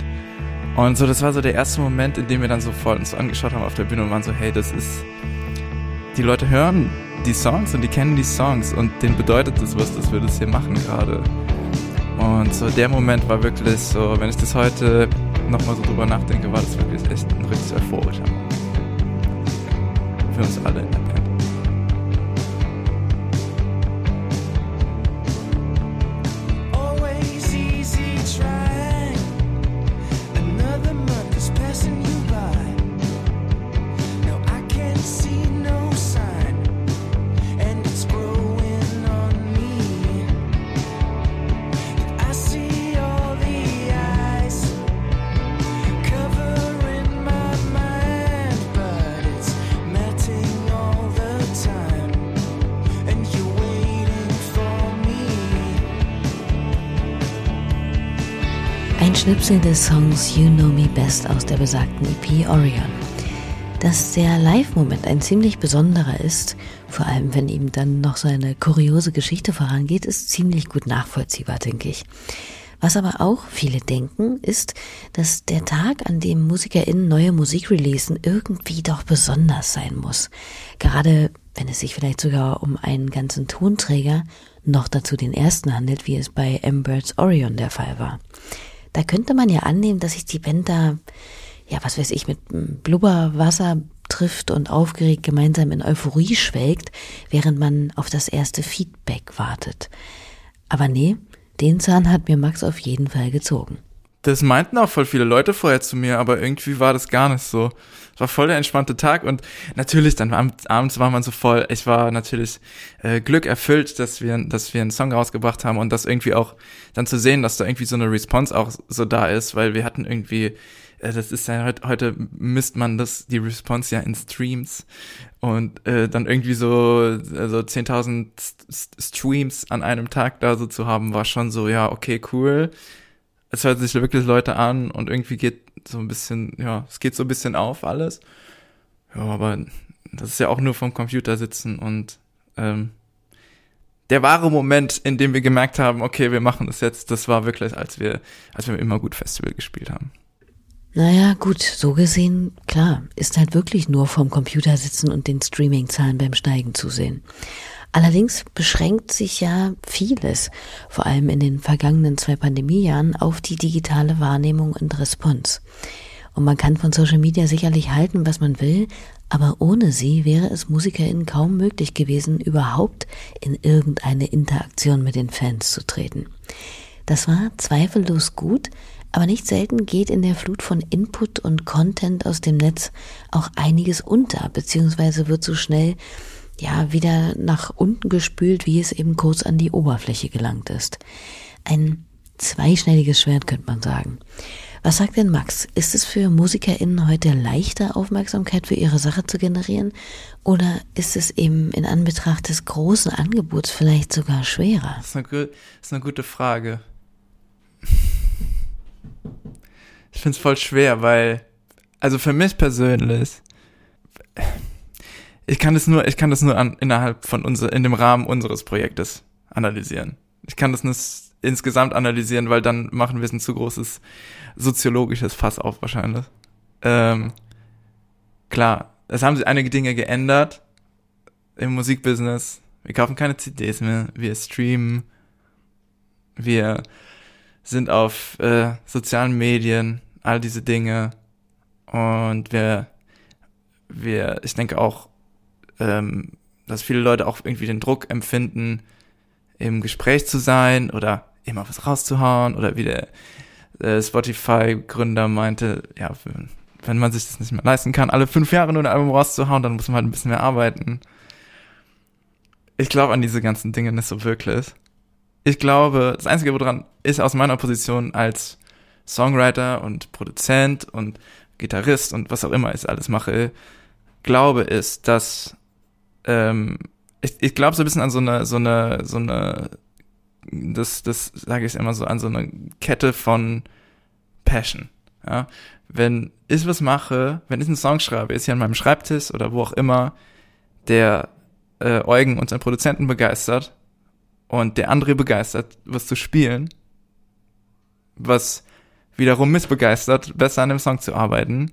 Und so, das war so der erste Moment, in dem wir dann sofort uns angeschaut haben auf der Bühne und waren so, hey, das ist, die Leute hören die Songs und die kennen die Songs und denen bedeutet das was, dass wir das hier machen gerade. Und so der Moment war wirklich so, wenn ich das heute nochmal so drüber nachdenke, war das wirklich echt ein richtig euphorischer Moment. Für uns alle in der Schnipsel des Songs You Know Me Best aus der besagten EP Orion. Dass der Live-Moment ein ziemlich besonderer ist, vor allem wenn ihm dann noch so eine kuriose Geschichte vorangeht, ist ziemlich gut nachvollziehbar, denke ich. Was aber auch viele denken, ist, dass der Tag, an dem MusikerInnen neue Musik releasen, irgendwie doch besonders sein muss. Gerade wenn es sich vielleicht sogar um einen ganzen Tonträger, noch dazu den ersten handelt, wie es bei Embers Orion der Fall war. Da könnte man ja annehmen, dass sich die Band da, ja, was weiß ich, mit Blubberwasser trifft und aufgeregt gemeinsam in Euphorie schwelgt, während man auf das erste Feedback wartet. Aber nee, den Zahn hat mir Max auf jeden Fall gezogen. Das meinten auch voll viele Leute vorher zu mir, aber irgendwie war das gar nicht so. Es war voll der entspannte Tag und natürlich dann abends war man so voll. Ich war natürlich äh, Glück erfüllt, dass wir, dass wir einen Song rausgebracht haben und das irgendwie auch dann zu sehen, dass da irgendwie so eine Response auch so da ist, weil wir hatten irgendwie äh, das ist ja heute, heute misst man das, die Response ja in Streams und äh, dann irgendwie so, also 10.000 Streams an einem Tag da so zu haben, war schon so, ja, okay, cool es hört sich wirklich Leute an und irgendwie geht so ein bisschen, ja, es geht so ein bisschen auf alles. Ja, aber das ist ja auch nur vom Computer sitzen und ähm, der wahre Moment, in dem wir gemerkt haben, okay, wir machen das jetzt, das war wirklich, als wir, als wir immer gut Festival gespielt haben. Naja, gut, so gesehen, klar, ist halt wirklich nur vom Computer sitzen und den Streaming-Zahlen beim Steigen zusehen. Allerdings beschränkt sich ja vieles, vor allem in den vergangenen zwei Pandemiejahren, auf die digitale Wahrnehmung und Response. Und man kann von Social Media sicherlich halten, was man will, aber ohne sie wäre es MusikerInnen kaum möglich gewesen, überhaupt in irgendeine Interaktion mit den Fans zu treten. Das war zweifellos gut, Aber nicht selten geht in der Flut von Input und Content aus dem Netz auch einiges unter, beziehungsweise wird so schnell ja wieder nach unten gespült, wie es eben kurz an die Oberfläche gelangt ist. Ein zweischneidiges Schwert könnte man sagen. Was sagt denn Max? Ist es für MusikerInnen heute leichter, Aufmerksamkeit für ihre Sache zu generieren? Oder ist es eben in Anbetracht des großen Angebots vielleicht sogar schwerer? Das ist eine, das ist eine gute Frage. Ich finde es voll schwer, weil, also für mich persönlich, ich kann das nur, ich kann das nur an, innerhalb von unser, in dem Rahmen unseres Projektes analysieren. Ich kann das nicht insgesamt analysieren, weil dann machen wir ein zu großes soziologisches Fass auf wahrscheinlich. Ähm, klar, es haben sich einige Dinge geändert im Musikbusiness. Wir kaufen keine CDs mehr, wir streamen, wir sind auf äh, sozialen Medien, all diese Dinge. Und wir, wir, ich denke auch, ähm, dass viele Leute auch irgendwie den Druck empfinden, im Gespräch zu sein oder immer was rauszuhauen oder wie der äh, Spotify-Gründer meinte, ja, wenn man sich das nicht mehr leisten kann, alle fünf Jahre nur ein Album rauszuhauen, dann muss man halt ein bisschen mehr arbeiten. Ich glaube an diese ganzen Dinge nicht so wirklich. Ich glaube, das Einzige, woran ich aus meiner Position als Songwriter und Produzent und Gitarrist und was auch immer ich alles mache, glaube, ist, dass ähm, ich, ich glaube so ein bisschen an so eine, so eine, so eine, das, das sage ich immer so, an so eine Kette von Passion. Ja? Wenn ich was mache, wenn ich einen Song schreibe, ist hier an meinem Schreibtisch oder wo auch immer, der äh, Eugen, unseren Produzenten, begeistert und der andere begeistert, was zu spielen, was wiederum missbegeistert, besser an dem Song zu arbeiten,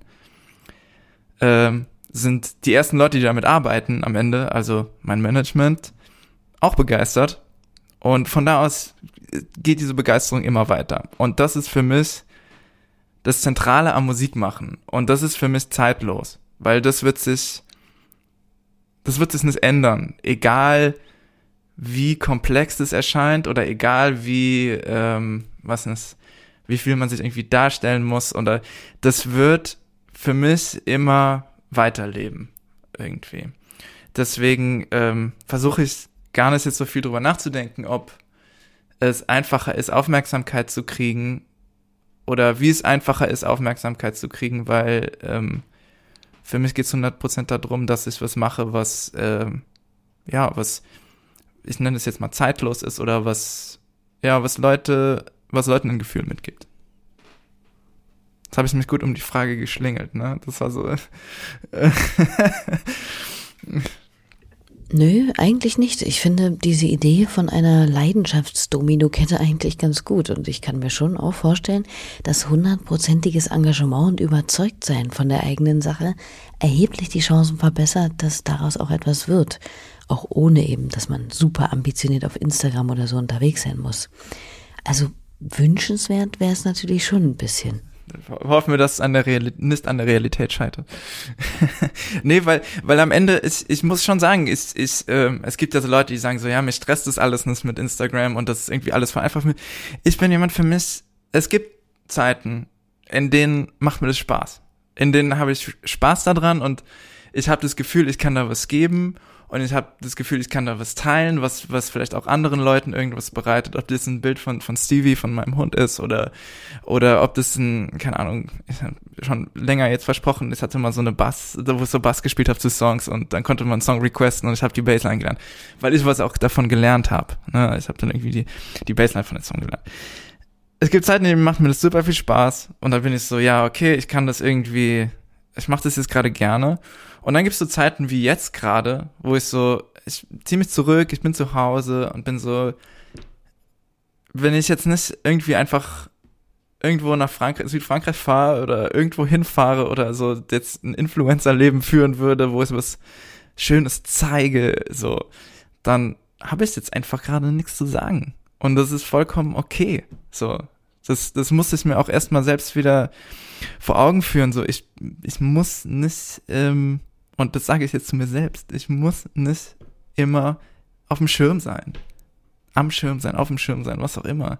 ähm, sind die ersten Leute, die damit arbeiten am Ende, also mein Management, auch begeistert. Und von da aus geht diese Begeisterung immer weiter. Und das ist für mich das Zentrale am Musikmachen. Und das ist für mich zeitlos. Weil das wird sich, das wird sich nicht ändern. Egal, wie komplex das erscheint oder egal wie, ähm, was ist, wie viel man sich irgendwie darstellen muss oder das wird für mich immer weiterleben irgendwie. Deswegen ähm, versuche ich gar nicht jetzt so viel drüber nachzudenken, ob es einfacher ist, Aufmerksamkeit zu kriegen oder wie es einfacher ist, Aufmerksamkeit zu kriegen, weil ähm, für mich geht es 100% darum, dass ich was mache, was, ähm, ja, was, ich nenne es jetzt mal zeitlos ist oder was, ja, was Leute, was Leuten ein Gefühl mitgibt. Jetzt habe ich mich gut um die Frage geschlingelt, ne? Das war so. Nö, eigentlich nicht. Ich finde diese Idee von einer Leidenschaftsdomino-Kette eigentlich ganz gut und ich kann mir schon auch vorstellen, dass hundertprozentiges Engagement und Überzeugtsein von der eigenen Sache erheblich die Chancen verbessert, dass daraus auch etwas wird. Auch ohne eben, dass man super ambitioniert auf Instagram oder so unterwegs sein muss. Also wünschenswert wäre es natürlich schon ein bisschen hoffen wir, dass es an der Realität, nicht an der Realität scheitert. nee, weil, weil am Ende, ich, ich muss schon sagen, ich, ich, ähm, es gibt ja so Leute, die sagen so, ja, mich stresst das alles nicht mit Instagram und das ist irgendwie alles vereinfacht. Ich bin jemand für mich, es gibt Zeiten, in denen macht mir das Spaß. In denen habe ich Spaß daran und ich habe das Gefühl, ich kann da was geben und ich habe das Gefühl, ich kann da was teilen, was, was vielleicht auch anderen Leuten irgendwas bereitet, ob das ein Bild von, von Stevie, von meinem Hund ist oder, oder ob das ein, keine Ahnung, ich habe schon länger jetzt versprochen, ich hatte mal so eine Bass, wo ich so Bass gespielt habe zu Songs und dann konnte man einen Song requesten und ich habe die Bassline gelernt, weil ich was auch davon gelernt habe. Ne? Ich habe dann irgendwie die, die Bassline von dem Song gelernt. Es gibt Zeiten, in denen macht mir das super viel Spaß und dann bin ich so, ja, okay, ich kann das irgendwie, ich mache das jetzt gerade gerne und dann gibt's so Zeiten wie jetzt gerade, wo ich so, ich ziehe mich zurück, ich bin zu Hause und bin so, wenn ich jetzt nicht irgendwie einfach irgendwo nach Frankreich, Südfrankreich fahre oder irgendwo hinfahre oder so jetzt ein Influencer-Leben führen würde, wo ich was Schönes zeige, so, dann habe ich jetzt einfach gerade nichts zu sagen. Und das ist vollkommen okay. So, das, das muss ich mir auch erstmal selbst wieder vor Augen führen. So, ich, ich muss nicht ähm, und das sage ich jetzt zu mir selbst. Ich muss nicht immer auf dem Schirm sein. Am Schirm sein, auf dem Schirm sein, was auch immer.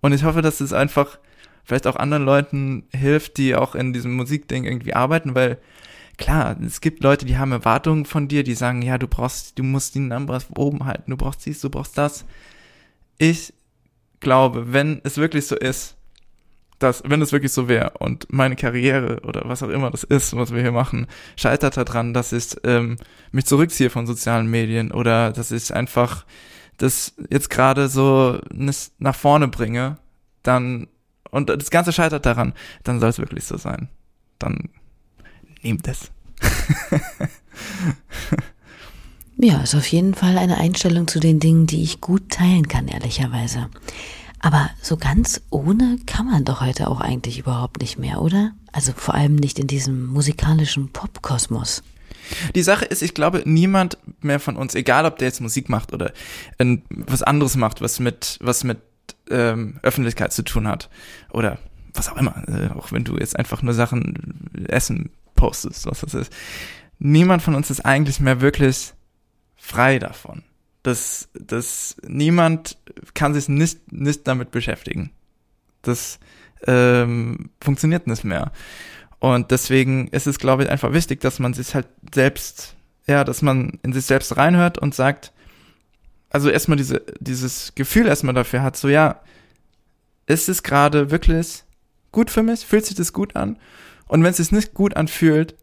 Und ich hoffe, dass es einfach vielleicht auch anderen Leuten hilft, die auch in diesem Musikding irgendwie arbeiten, weil klar, es gibt Leute, die haben Erwartungen von dir, die sagen, ja, du brauchst, du musst die Numbers oben halten, du brauchst dies, du brauchst das. Ich glaube, wenn es wirklich so ist, dass, wenn es wirklich so wäre und meine Karriere oder was auch immer das ist, was wir hier machen, scheitert daran, dass ich ähm, mich zurückziehe von sozialen Medien oder dass ich einfach das jetzt gerade so nach vorne bringe, dann und das Ganze scheitert daran, dann soll es wirklich so sein. Dann nehmt es. ja, ist auf jeden Fall eine Einstellung zu den Dingen, die ich gut teilen kann, ehrlicherweise. Aber so ganz ohne kann man doch heute auch eigentlich überhaupt nicht mehr, oder? Also vor allem nicht in diesem musikalischen Popkosmos. Die Sache ist, ich glaube, niemand mehr von uns, egal ob der jetzt Musik macht oder äh, was anderes macht, was mit, was mit ähm, Öffentlichkeit zu tun hat oder was auch immer, äh, auch wenn du jetzt einfach nur Sachen essen postest, was das ist. Niemand von uns ist eigentlich mehr wirklich frei davon dass, dass niemand kann sich nicht, nicht damit beschäftigen. Das ähm, funktioniert nicht mehr. Und deswegen ist es, glaube ich, einfach wichtig, dass man sich halt selbst, ja, dass man in sich selbst reinhört und sagt, also erstmal diese, dieses Gefühl erstmal dafür hat, so ja, ist es gerade wirklich gut für mich? Fühlt sich das gut an? Und wenn es sich nicht gut anfühlt,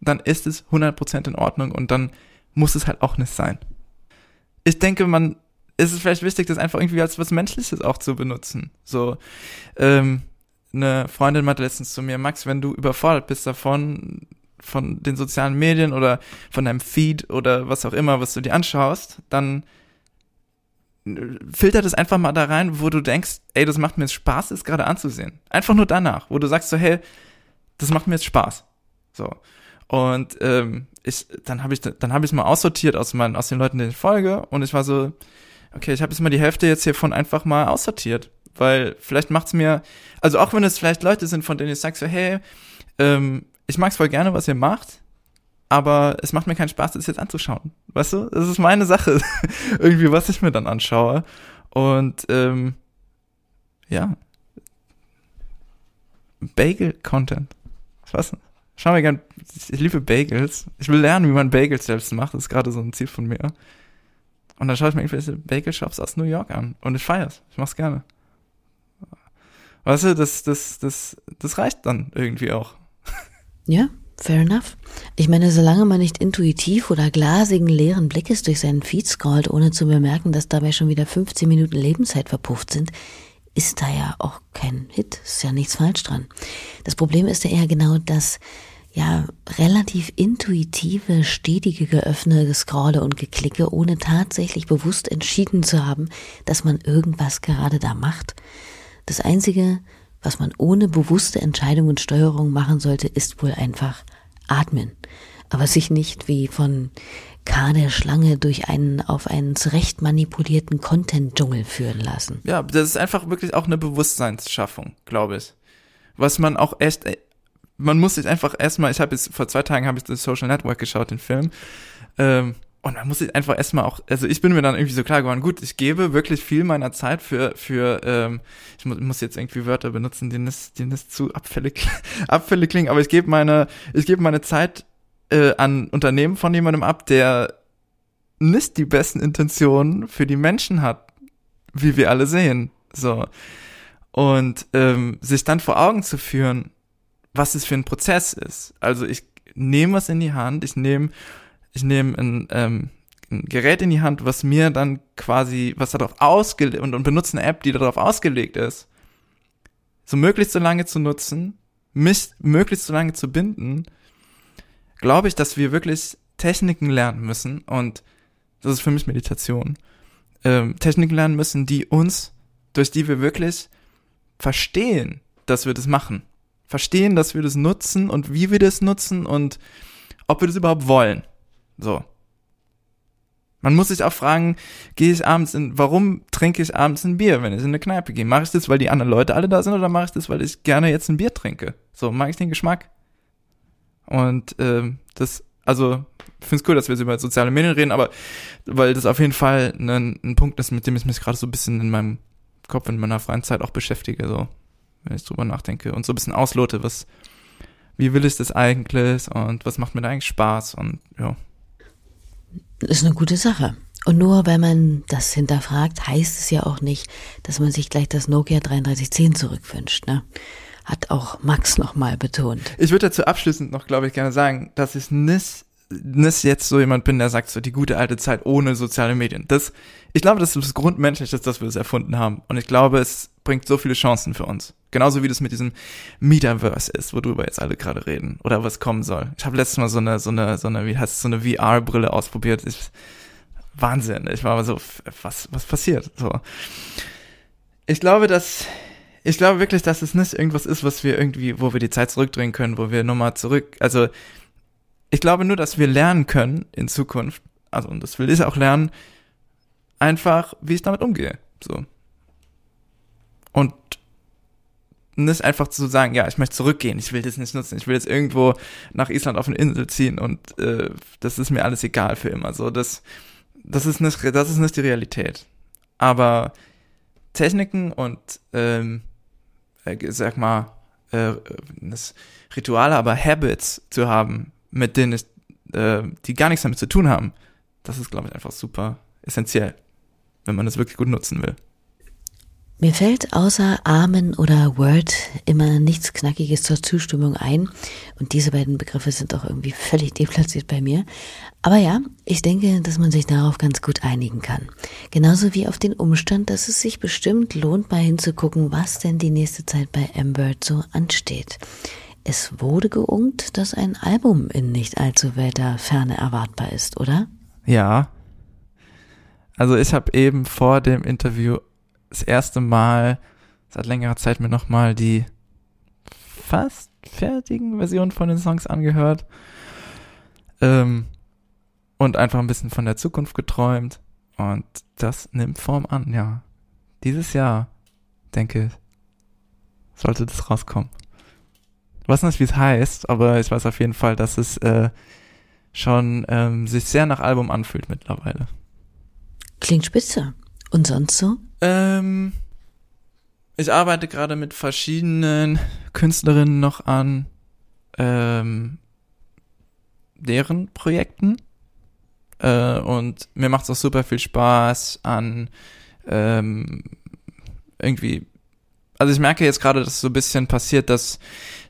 dann ist es 100% in Ordnung und dann muss es halt auch nicht sein ich denke, man ist es vielleicht wichtig, das einfach irgendwie als was Menschliches auch zu benutzen. So, ähm, eine Freundin meinte letztens zu mir, Max, wenn du überfordert bist davon, von den sozialen Medien oder von deinem Feed oder was auch immer, was du dir anschaust, dann filter das einfach mal da rein, wo du denkst, ey, das macht mir jetzt Spaß, es gerade anzusehen. Einfach nur danach, wo du sagst so, hey, das macht mir jetzt Spaß. So. Und ähm, ich, dann habe ich, dann habe ich es mal aussortiert aus meinen, aus den Leuten, denen ich folge, und ich war so, okay, ich habe jetzt mal die Hälfte jetzt hiervon einfach mal aussortiert, weil vielleicht macht's mir, also auch wenn es vielleicht Leute sind, von denen ich sag so, hey, ähm, ich mag's voll gerne, was ihr macht, aber es macht mir keinen Spaß, das jetzt anzuschauen, weißt du? Das ist meine Sache, irgendwie, was ich mir dann anschaue, und ähm, ja, Bagel-Content, was? Schau mir gern, ich liebe Bagels. Ich will lernen, wie man Bagels selbst macht. Das ist gerade so ein Ziel von mir. Und dann schaue ich mir irgendwelche Bagel-Shops aus New York an. Und ich feier's. Ich mach's gerne. Weißt du, das, das, das, das reicht dann irgendwie auch. Ja, fair enough. Ich meine, solange man nicht intuitiv oder glasigen leeren Blickes durch seinen Feed scrollt, ohne zu bemerken, dass dabei schon wieder 15 Minuten Lebenszeit verpufft sind, ist da ja auch kein Hit, ist ja nichts falsch dran. Das Problem ist ja eher genau das, ja, relativ intuitive, stetige geöffnete Scrolle und Geklicke, ohne tatsächlich bewusst entschieden zu haben, dass man irgendwas gerade da macht. Das Einzige, was man ohne bewusste Entscheidung und Steuerung machen sollte, ist wohl einfach atmen. Aber sich nicht wie von K der Schlange durch einen auf einen zurecht manipulierten Content-Dschungel führen lassen. Ja, das ist einfach wirklich auch eine Bewusstseinsschaffung, glaube ich. Was man auch echt, man muss sich einfach erstmal, ich habe jetzt vor zwei Tagen habe ich das Social Network geschaut, den Film, ähm, und man muss sich einfach erstmal auch, also ich bin mir dann irgendwie so klar geworden, gut, ich gebe wirklich viel meiner Zeit für, für ähm, ich muss, muss jetzt irgendwie Wörter benutzen, denen das, denen das zu abfällig, abfällig klingen, aber ich gebe meine, ich gebe meine Zeit äh, an Unternehmen von jemandem ab, der nicht die besten Intentionen für die Menschen hat, wie wir alle sehen. So. Und ähm, sich dann vor Augen zu führen, was es für ein Prozess ist. Also ich nehme was in die Hand, ich nehme, ich nehme ein, ähm, ein Gerät in die Hand, was mir dann quasi, was darauf ausgelegt und, und benutze eine App, die darauf ausgelegt ist, so möglichst so lange zu nutzen, mich möglichst so lange zu binden, glaube ich, dass wir wirklich Techniken lernen müssen und das ist für mich Meditation. Ähm, Techniken lernen müssen, die uns, durch die wir wirklich verstehen, dass wir das machen. Verstehen, dass wir das nutzen und wie wir das nutzen und ob wir das überhaupt wollen. So. Man muss sich auch fragen, gehe ich abends in, warum trinke ich abends ein Bier, wenn ich in eine Kneipe gehe? Mache ich das, weil die anderen Leute alle da sind oder mache ich das, weil ich gerne jetzt ein Bier trinke? So, mag ich den Geschmack? Und ähm, das, also, ich finde es cool, dass wir über soziale Medien reden, aber weil das auf jeden Fall ein, ein Punkt ist, mit dem ich mich gerade so ein bisschen in meinem Kopf, in meiner freien Zeit auch beschäftige. So, wenn ich drüber nachdenke und so ein bisschen auslote, was, wie will ich das eigentlich und was macht mir da eigentlich Spaß und ja. Ist eine gute Sache. Und nur weil man das hinterfragt, heißt es ja auch nicht, dass man sich gleich das Nokia 3310 zurückwünscht, ne? Hat auch Max nochmal betont. Ich würde dazu abschließend noch, glaube ich, gerne sagen, dass ich nicht, nicht jetzt so jemand bin, der sagt, so die gute alte Zeit ohne soziale Medien. Das, ich glaube, das ist das Grundmenschliche, dass wir es erfunden haben. Und ich glaube, es bringt so viele Chancen für uns. Genauso wie das mit diesem Metaverse ist, worüber jetzt alle gerade reden. Oder was kommen soll. Ich habe letztes Mal so eine, so eine, so eine, wie heißt es, so eine VR-Brille ausprobiert. Ich, Wahnsinn. Ich war aber so, was, was passiert? So. Ich glaube, dass, ich glaube wirklich, dass es nicht irgendwas ist, was wir irgendwie, wo wir die Zeit zurückdrehen können, wo wir nochmal zurück, also, ich glaube nur, dass wir lernen können in Zukunft, also, und das will ich auch lernen, einfach, wie ich damit umgehe, so. Und nicht einfach zu sagen, ja, ich möchte zurückgehen, ich will das nicht nutzen, ich will jetzt irgendwo nach Island auf eine Insel ziehen und äh, das ist mir alles egal für immer. So, das, das ist nicht, das ist nicht die Realität. Aber Techniken und ähm, äh, sag mal äh, Rituale, aber Habits zu haben, mit denen es, äh, die gar nichts damit zu tun haben, das ist, glaube ich, einfach super essentiell, wenn man das wirklich gut nutzen will. Mir fällt außer Amen oder Word immer nichts Knackiges zur Zustimmung ein. Und diese beiden Begriffe sind auch irgendwie völlig deplatziert bei mir. Aber ja, ich denke, dass man sich darauf ganz gut einigen kann. Genauso wie auf den Umstand, dass es sich bestimmt lohnt, mal hinzugucken, was denn die nächste Zeit bei Ambert so ansteht. Es wurde geungt, dass ein Album in nicht allzu weiter Ferne erwartbar ist, oder? Ja. Also ich habe eben vor dem Interview das erste Mal seit längerer Zeit mir nochmal die fast fertigen Versionen von den Songs angehört. Ähm, und einfach ein bisschen von der Zukunft geträumt. Und das nimmt Form an, ja. Dieses Jahr, denke ich, sollte das rauskommen. Ich weiß nicht, wie es heißt, aber ich weiß auf jeden Fall, dass es äh, schon ähm, sich sehr nach Album anfühlt mittlerweile. Klingt spitze. Und sonst so? Ähm, ich arbeite gerade mit verschiedenen Künstlerinnen noch an ähm, deren Projekten. Äh, und mir macht es auch super viel Spaß an ähm, irgendwie. Also ich merke jetzt gerade, dass so ein bisschen passiert, dass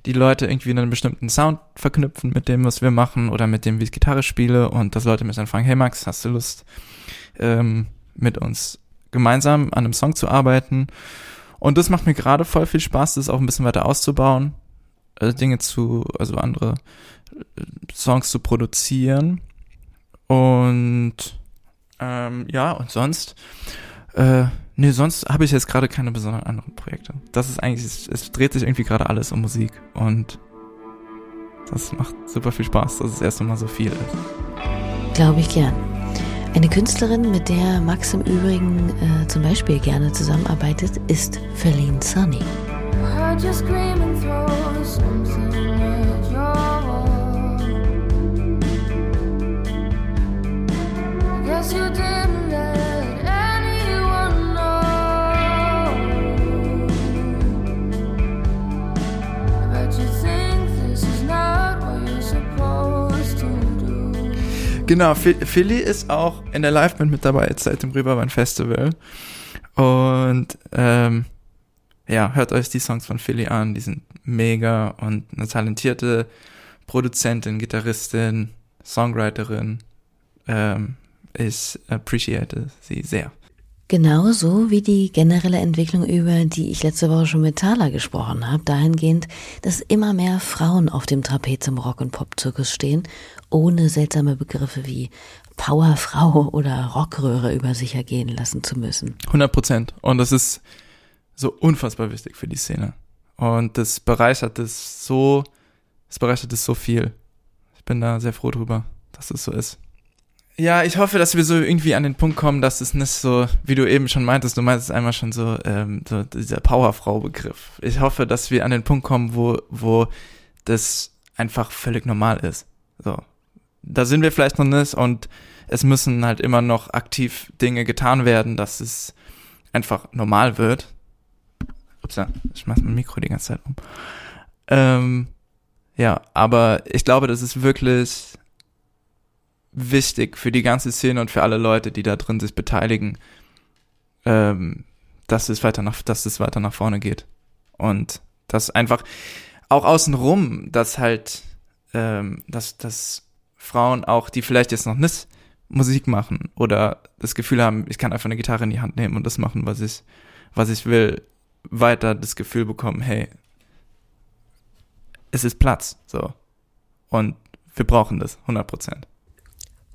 die Leute irgendwie einen bestimmten Sound verknüpfen mit dem, was wir machen oder mit dem, wie ich Gitarre spiele und dass Leute mich dann fragen, hey Max, hast du Lust, ähm, mit uns gemeinsam an einem Song zu arbeiten. Und das macht mir gerade voll viel Spaß, das auch ein bisschen weiter auszubauen, äh, Dinge zu, also andere äh, Songs zu produzieren. Und ähm, ja, und sonst, äh, nee, sonst habe ich jetzt gerade keine besonderen anderen Projekte. Das ist eigentlich, es, es dreht sich irgendwie gerade alles um Musik und das macht super viel Spaß, dass es erst einmal so viel ist. Glaube ich gern. Eine Künstlerin, mit der Max im Übrigen äh, zum Beispiel gerne zusammenarbeitet, ist Feline Sunny. you didn't Genau, Philly ist auch in der Liveband mit dabei jetzt seit dem Reeperbahn Festival. Und ähm, ja, hört euch die Songs von Philly an, die sind mega und eine talentierte Produzentin, Gitarristin, Songwriterin. Ähm, ich appreciate sie sehr. Genauso wie die generelle Entwicklung, über die ich letzte Woche schon mit Thaler gesprochen habe, dahingehend, dass immer mehr Frauen auf dem Trapez im Rock- und Pop-Zirkus stehen, ohne seltsame Begriffe wie Powerfrau oder Rockröhre über sich ergehen lassen zu müssen. 100 Prozent. Und das ist so unfassbar wichtig für die Szene. Und das bereichert es so, es bereichert es so viel. Ich bin da sehr froh drüber, dass es so ist. Ja, ich hoffe, dass wir so irgendwie an den Punkt kommen, dass es nicht so, wie du eben schon meintest, du meintest einmal schon so, ähm, so dieser Powerfrau-Begriff. Ich hoffe, dass wir an den Punkt kommen, wo, wo das einfach völlig normal ist. So. Da sind wir vielleicht noch nicht und es müssen halt immer noch aktiv Dinge getan werden, dass es einfach normal wird. Ups, ich schmeiß mein Mikro die ganze Zeit um. Ähm, ja, aber ich glaube, das ist wirklich wichtig für die ganze Szene und für alle Leute, die da drin sich beteiligen, ähm, dass es weiter nach, dass es weiter nach vorne geht. Und dass einfach auch außenrum, dass halt, ähm, dass, dass Frauen auch, die vielleicht jetzt noch nicht Musik machen oder das Gefühl haben, ich kann einfach eine Gitarre in die Hand nehmen und das machen, was ich, was ich will, weiter das Gefühl bekommen, hey, es ist Platz, so. Und wir brauchen das, 100 Prozent.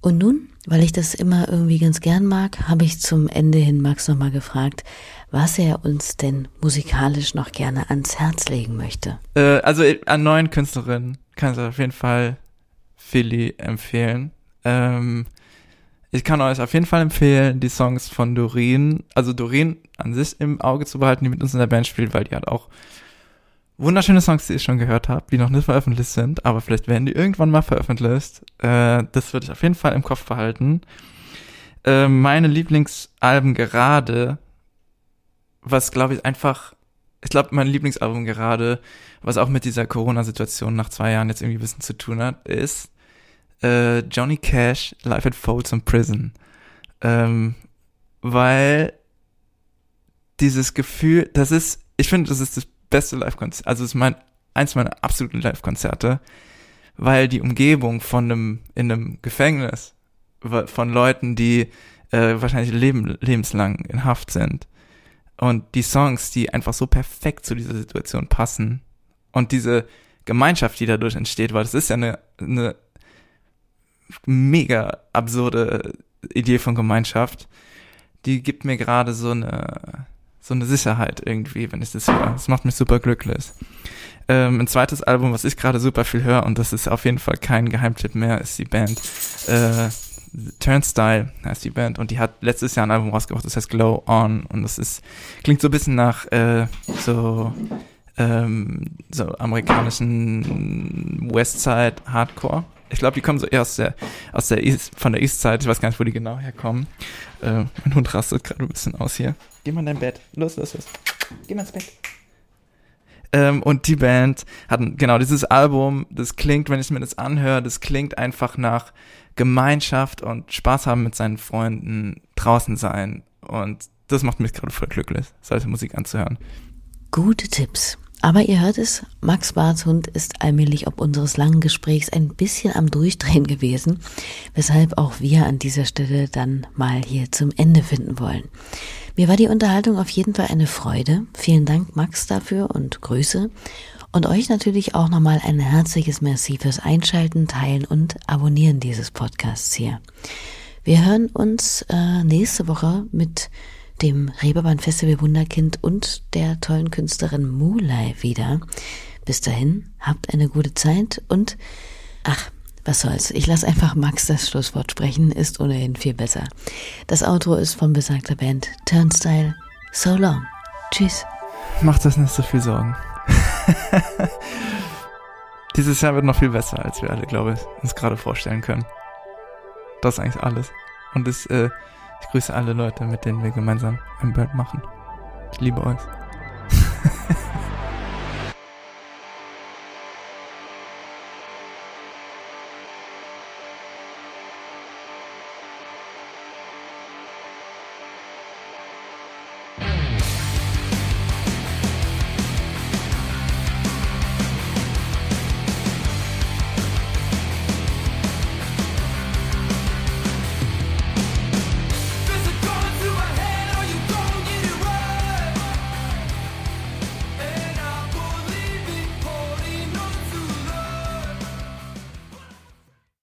Und nun, weil ich das immer irgendwie ganz gern mag, habe ich zum Ende hin Max nochmal gefragt, was er uns denn musikalisch noch gerne ans Herz legen möchte. Äh, also äh, an neuen Künstlerinnen kann ich auf jeden Fall Philly empfehlen. Ähm, ich kann euch auf jeden Fall empfehlen, die Songs von Doreen, also Doreen an sich im Auge zu behalten, die mit uns in der Band spielt, weil die hat auch wunderschöne Songs, die ich schon gehört habe, die noch nicht veröffentlicht sind, aber vielleicht werden die irgendwann mal veröffentlicht. Äh, das würde ich auf jeden Fall im Kopf behalten. Äh, meine Lieblingsalben gerade, was glaube ich einfach, ich glaube mein Lieblingsalbum gerade, was auch mit dieser Corona-Situation nach zwei Jahren jetzt irgendwie ein bisschen zu tun hat, ist äh, Johnny Cash Live at Folsom Prison. Ähm, weil dieses Gefühl, das ist, ich finde, das ist das beste Live-Konzert, also es ist mein, eins meiner absoluten Live-Konzerte, weil die Umgebung von einem, in einem Gefängnis, von Leuten, die äh, wahrscheinlich leben, lebenslang in Haft sind. Und die Songs, die einfach so perfekt zu dieser Situation passen und diese Gemeinschaft, die dadurch entsteht, weil das ist ja eine, eine mega absurde Idee von Gemeinschaft, die gibt mir gerade so eine, so eine Sicherheit irgendwie, wenn ich das höre. Das macht mich super glücklich. Ähm, ein zweites Album, was ich gerade super viel höre, und das ist auf jeden Fall kein Geheimtipp mehr, ist die Band äh, Turnstyle heißt die Band und die hat letztes Jahr ein Album rausgebracht, das heißt Glow On und das ist klingt so ein bisschen nach äh, so ähm, so amerikanischen Westside Hardcore ich glaube, die kommen so eher aus der, aus der East, von der East Side. Ich weiß gar nicht, wo die genau herkommen. Äh, mein Hund rastet gerade ein bisschen aus hier. Geh mal in dein Bett. Los, los, los. Geh mal ins Bett. Ähm, und die Band hatten, genau, dieses Album, das klingt, wenn ich mir das anhöre, das klingt einfach nach Gemeinschaft und Spaß haben mit seinen Freunden, draußen sein. Und das macht mich gerade voll glücklich, solche Musik anzuhören. Gute Tipps. Aber ihr hört es, Max Barths Hund ist allmählich ob unseres langen Gesprächs ein bisschen am Durchdrehen gewesen, weshalb auch wir an dieser Stelle dann mal hier zum Ende finden wollen. Mir war die Unterhaltung auf jeden Fall eine Freude. Vielen Dank, Max, dafür und Grüße. Und euch natürlich auch nochmal ein herzliches Merci fürs Einschalten, Teilen und Abonnieren dieses Podcasts hier. Wir hören uns äh, nächste Woche mit dem Reeperbahn Festival Wunderkind und der tollen Künstlerin Mulai wieder. Bis dahin, habt eine gute Zeit und ach, was soll's. Ich lasse einfach Max das Schlusswort sprechen, ist ohnehin viel besser. Das Outro ist von besagter Band Turnstyle. So long. Tschüss. Macht das nicht so viel Sorgen. Dieses Jahr wird noch viel besser, als wir alle, glaube ich, uns gerade vorstellen können. Das ist eigentlich alles. Und es, äh, ich grüße alle Leute, mit denen wir gemeinsam ein Bird machen. Ich liebe euch.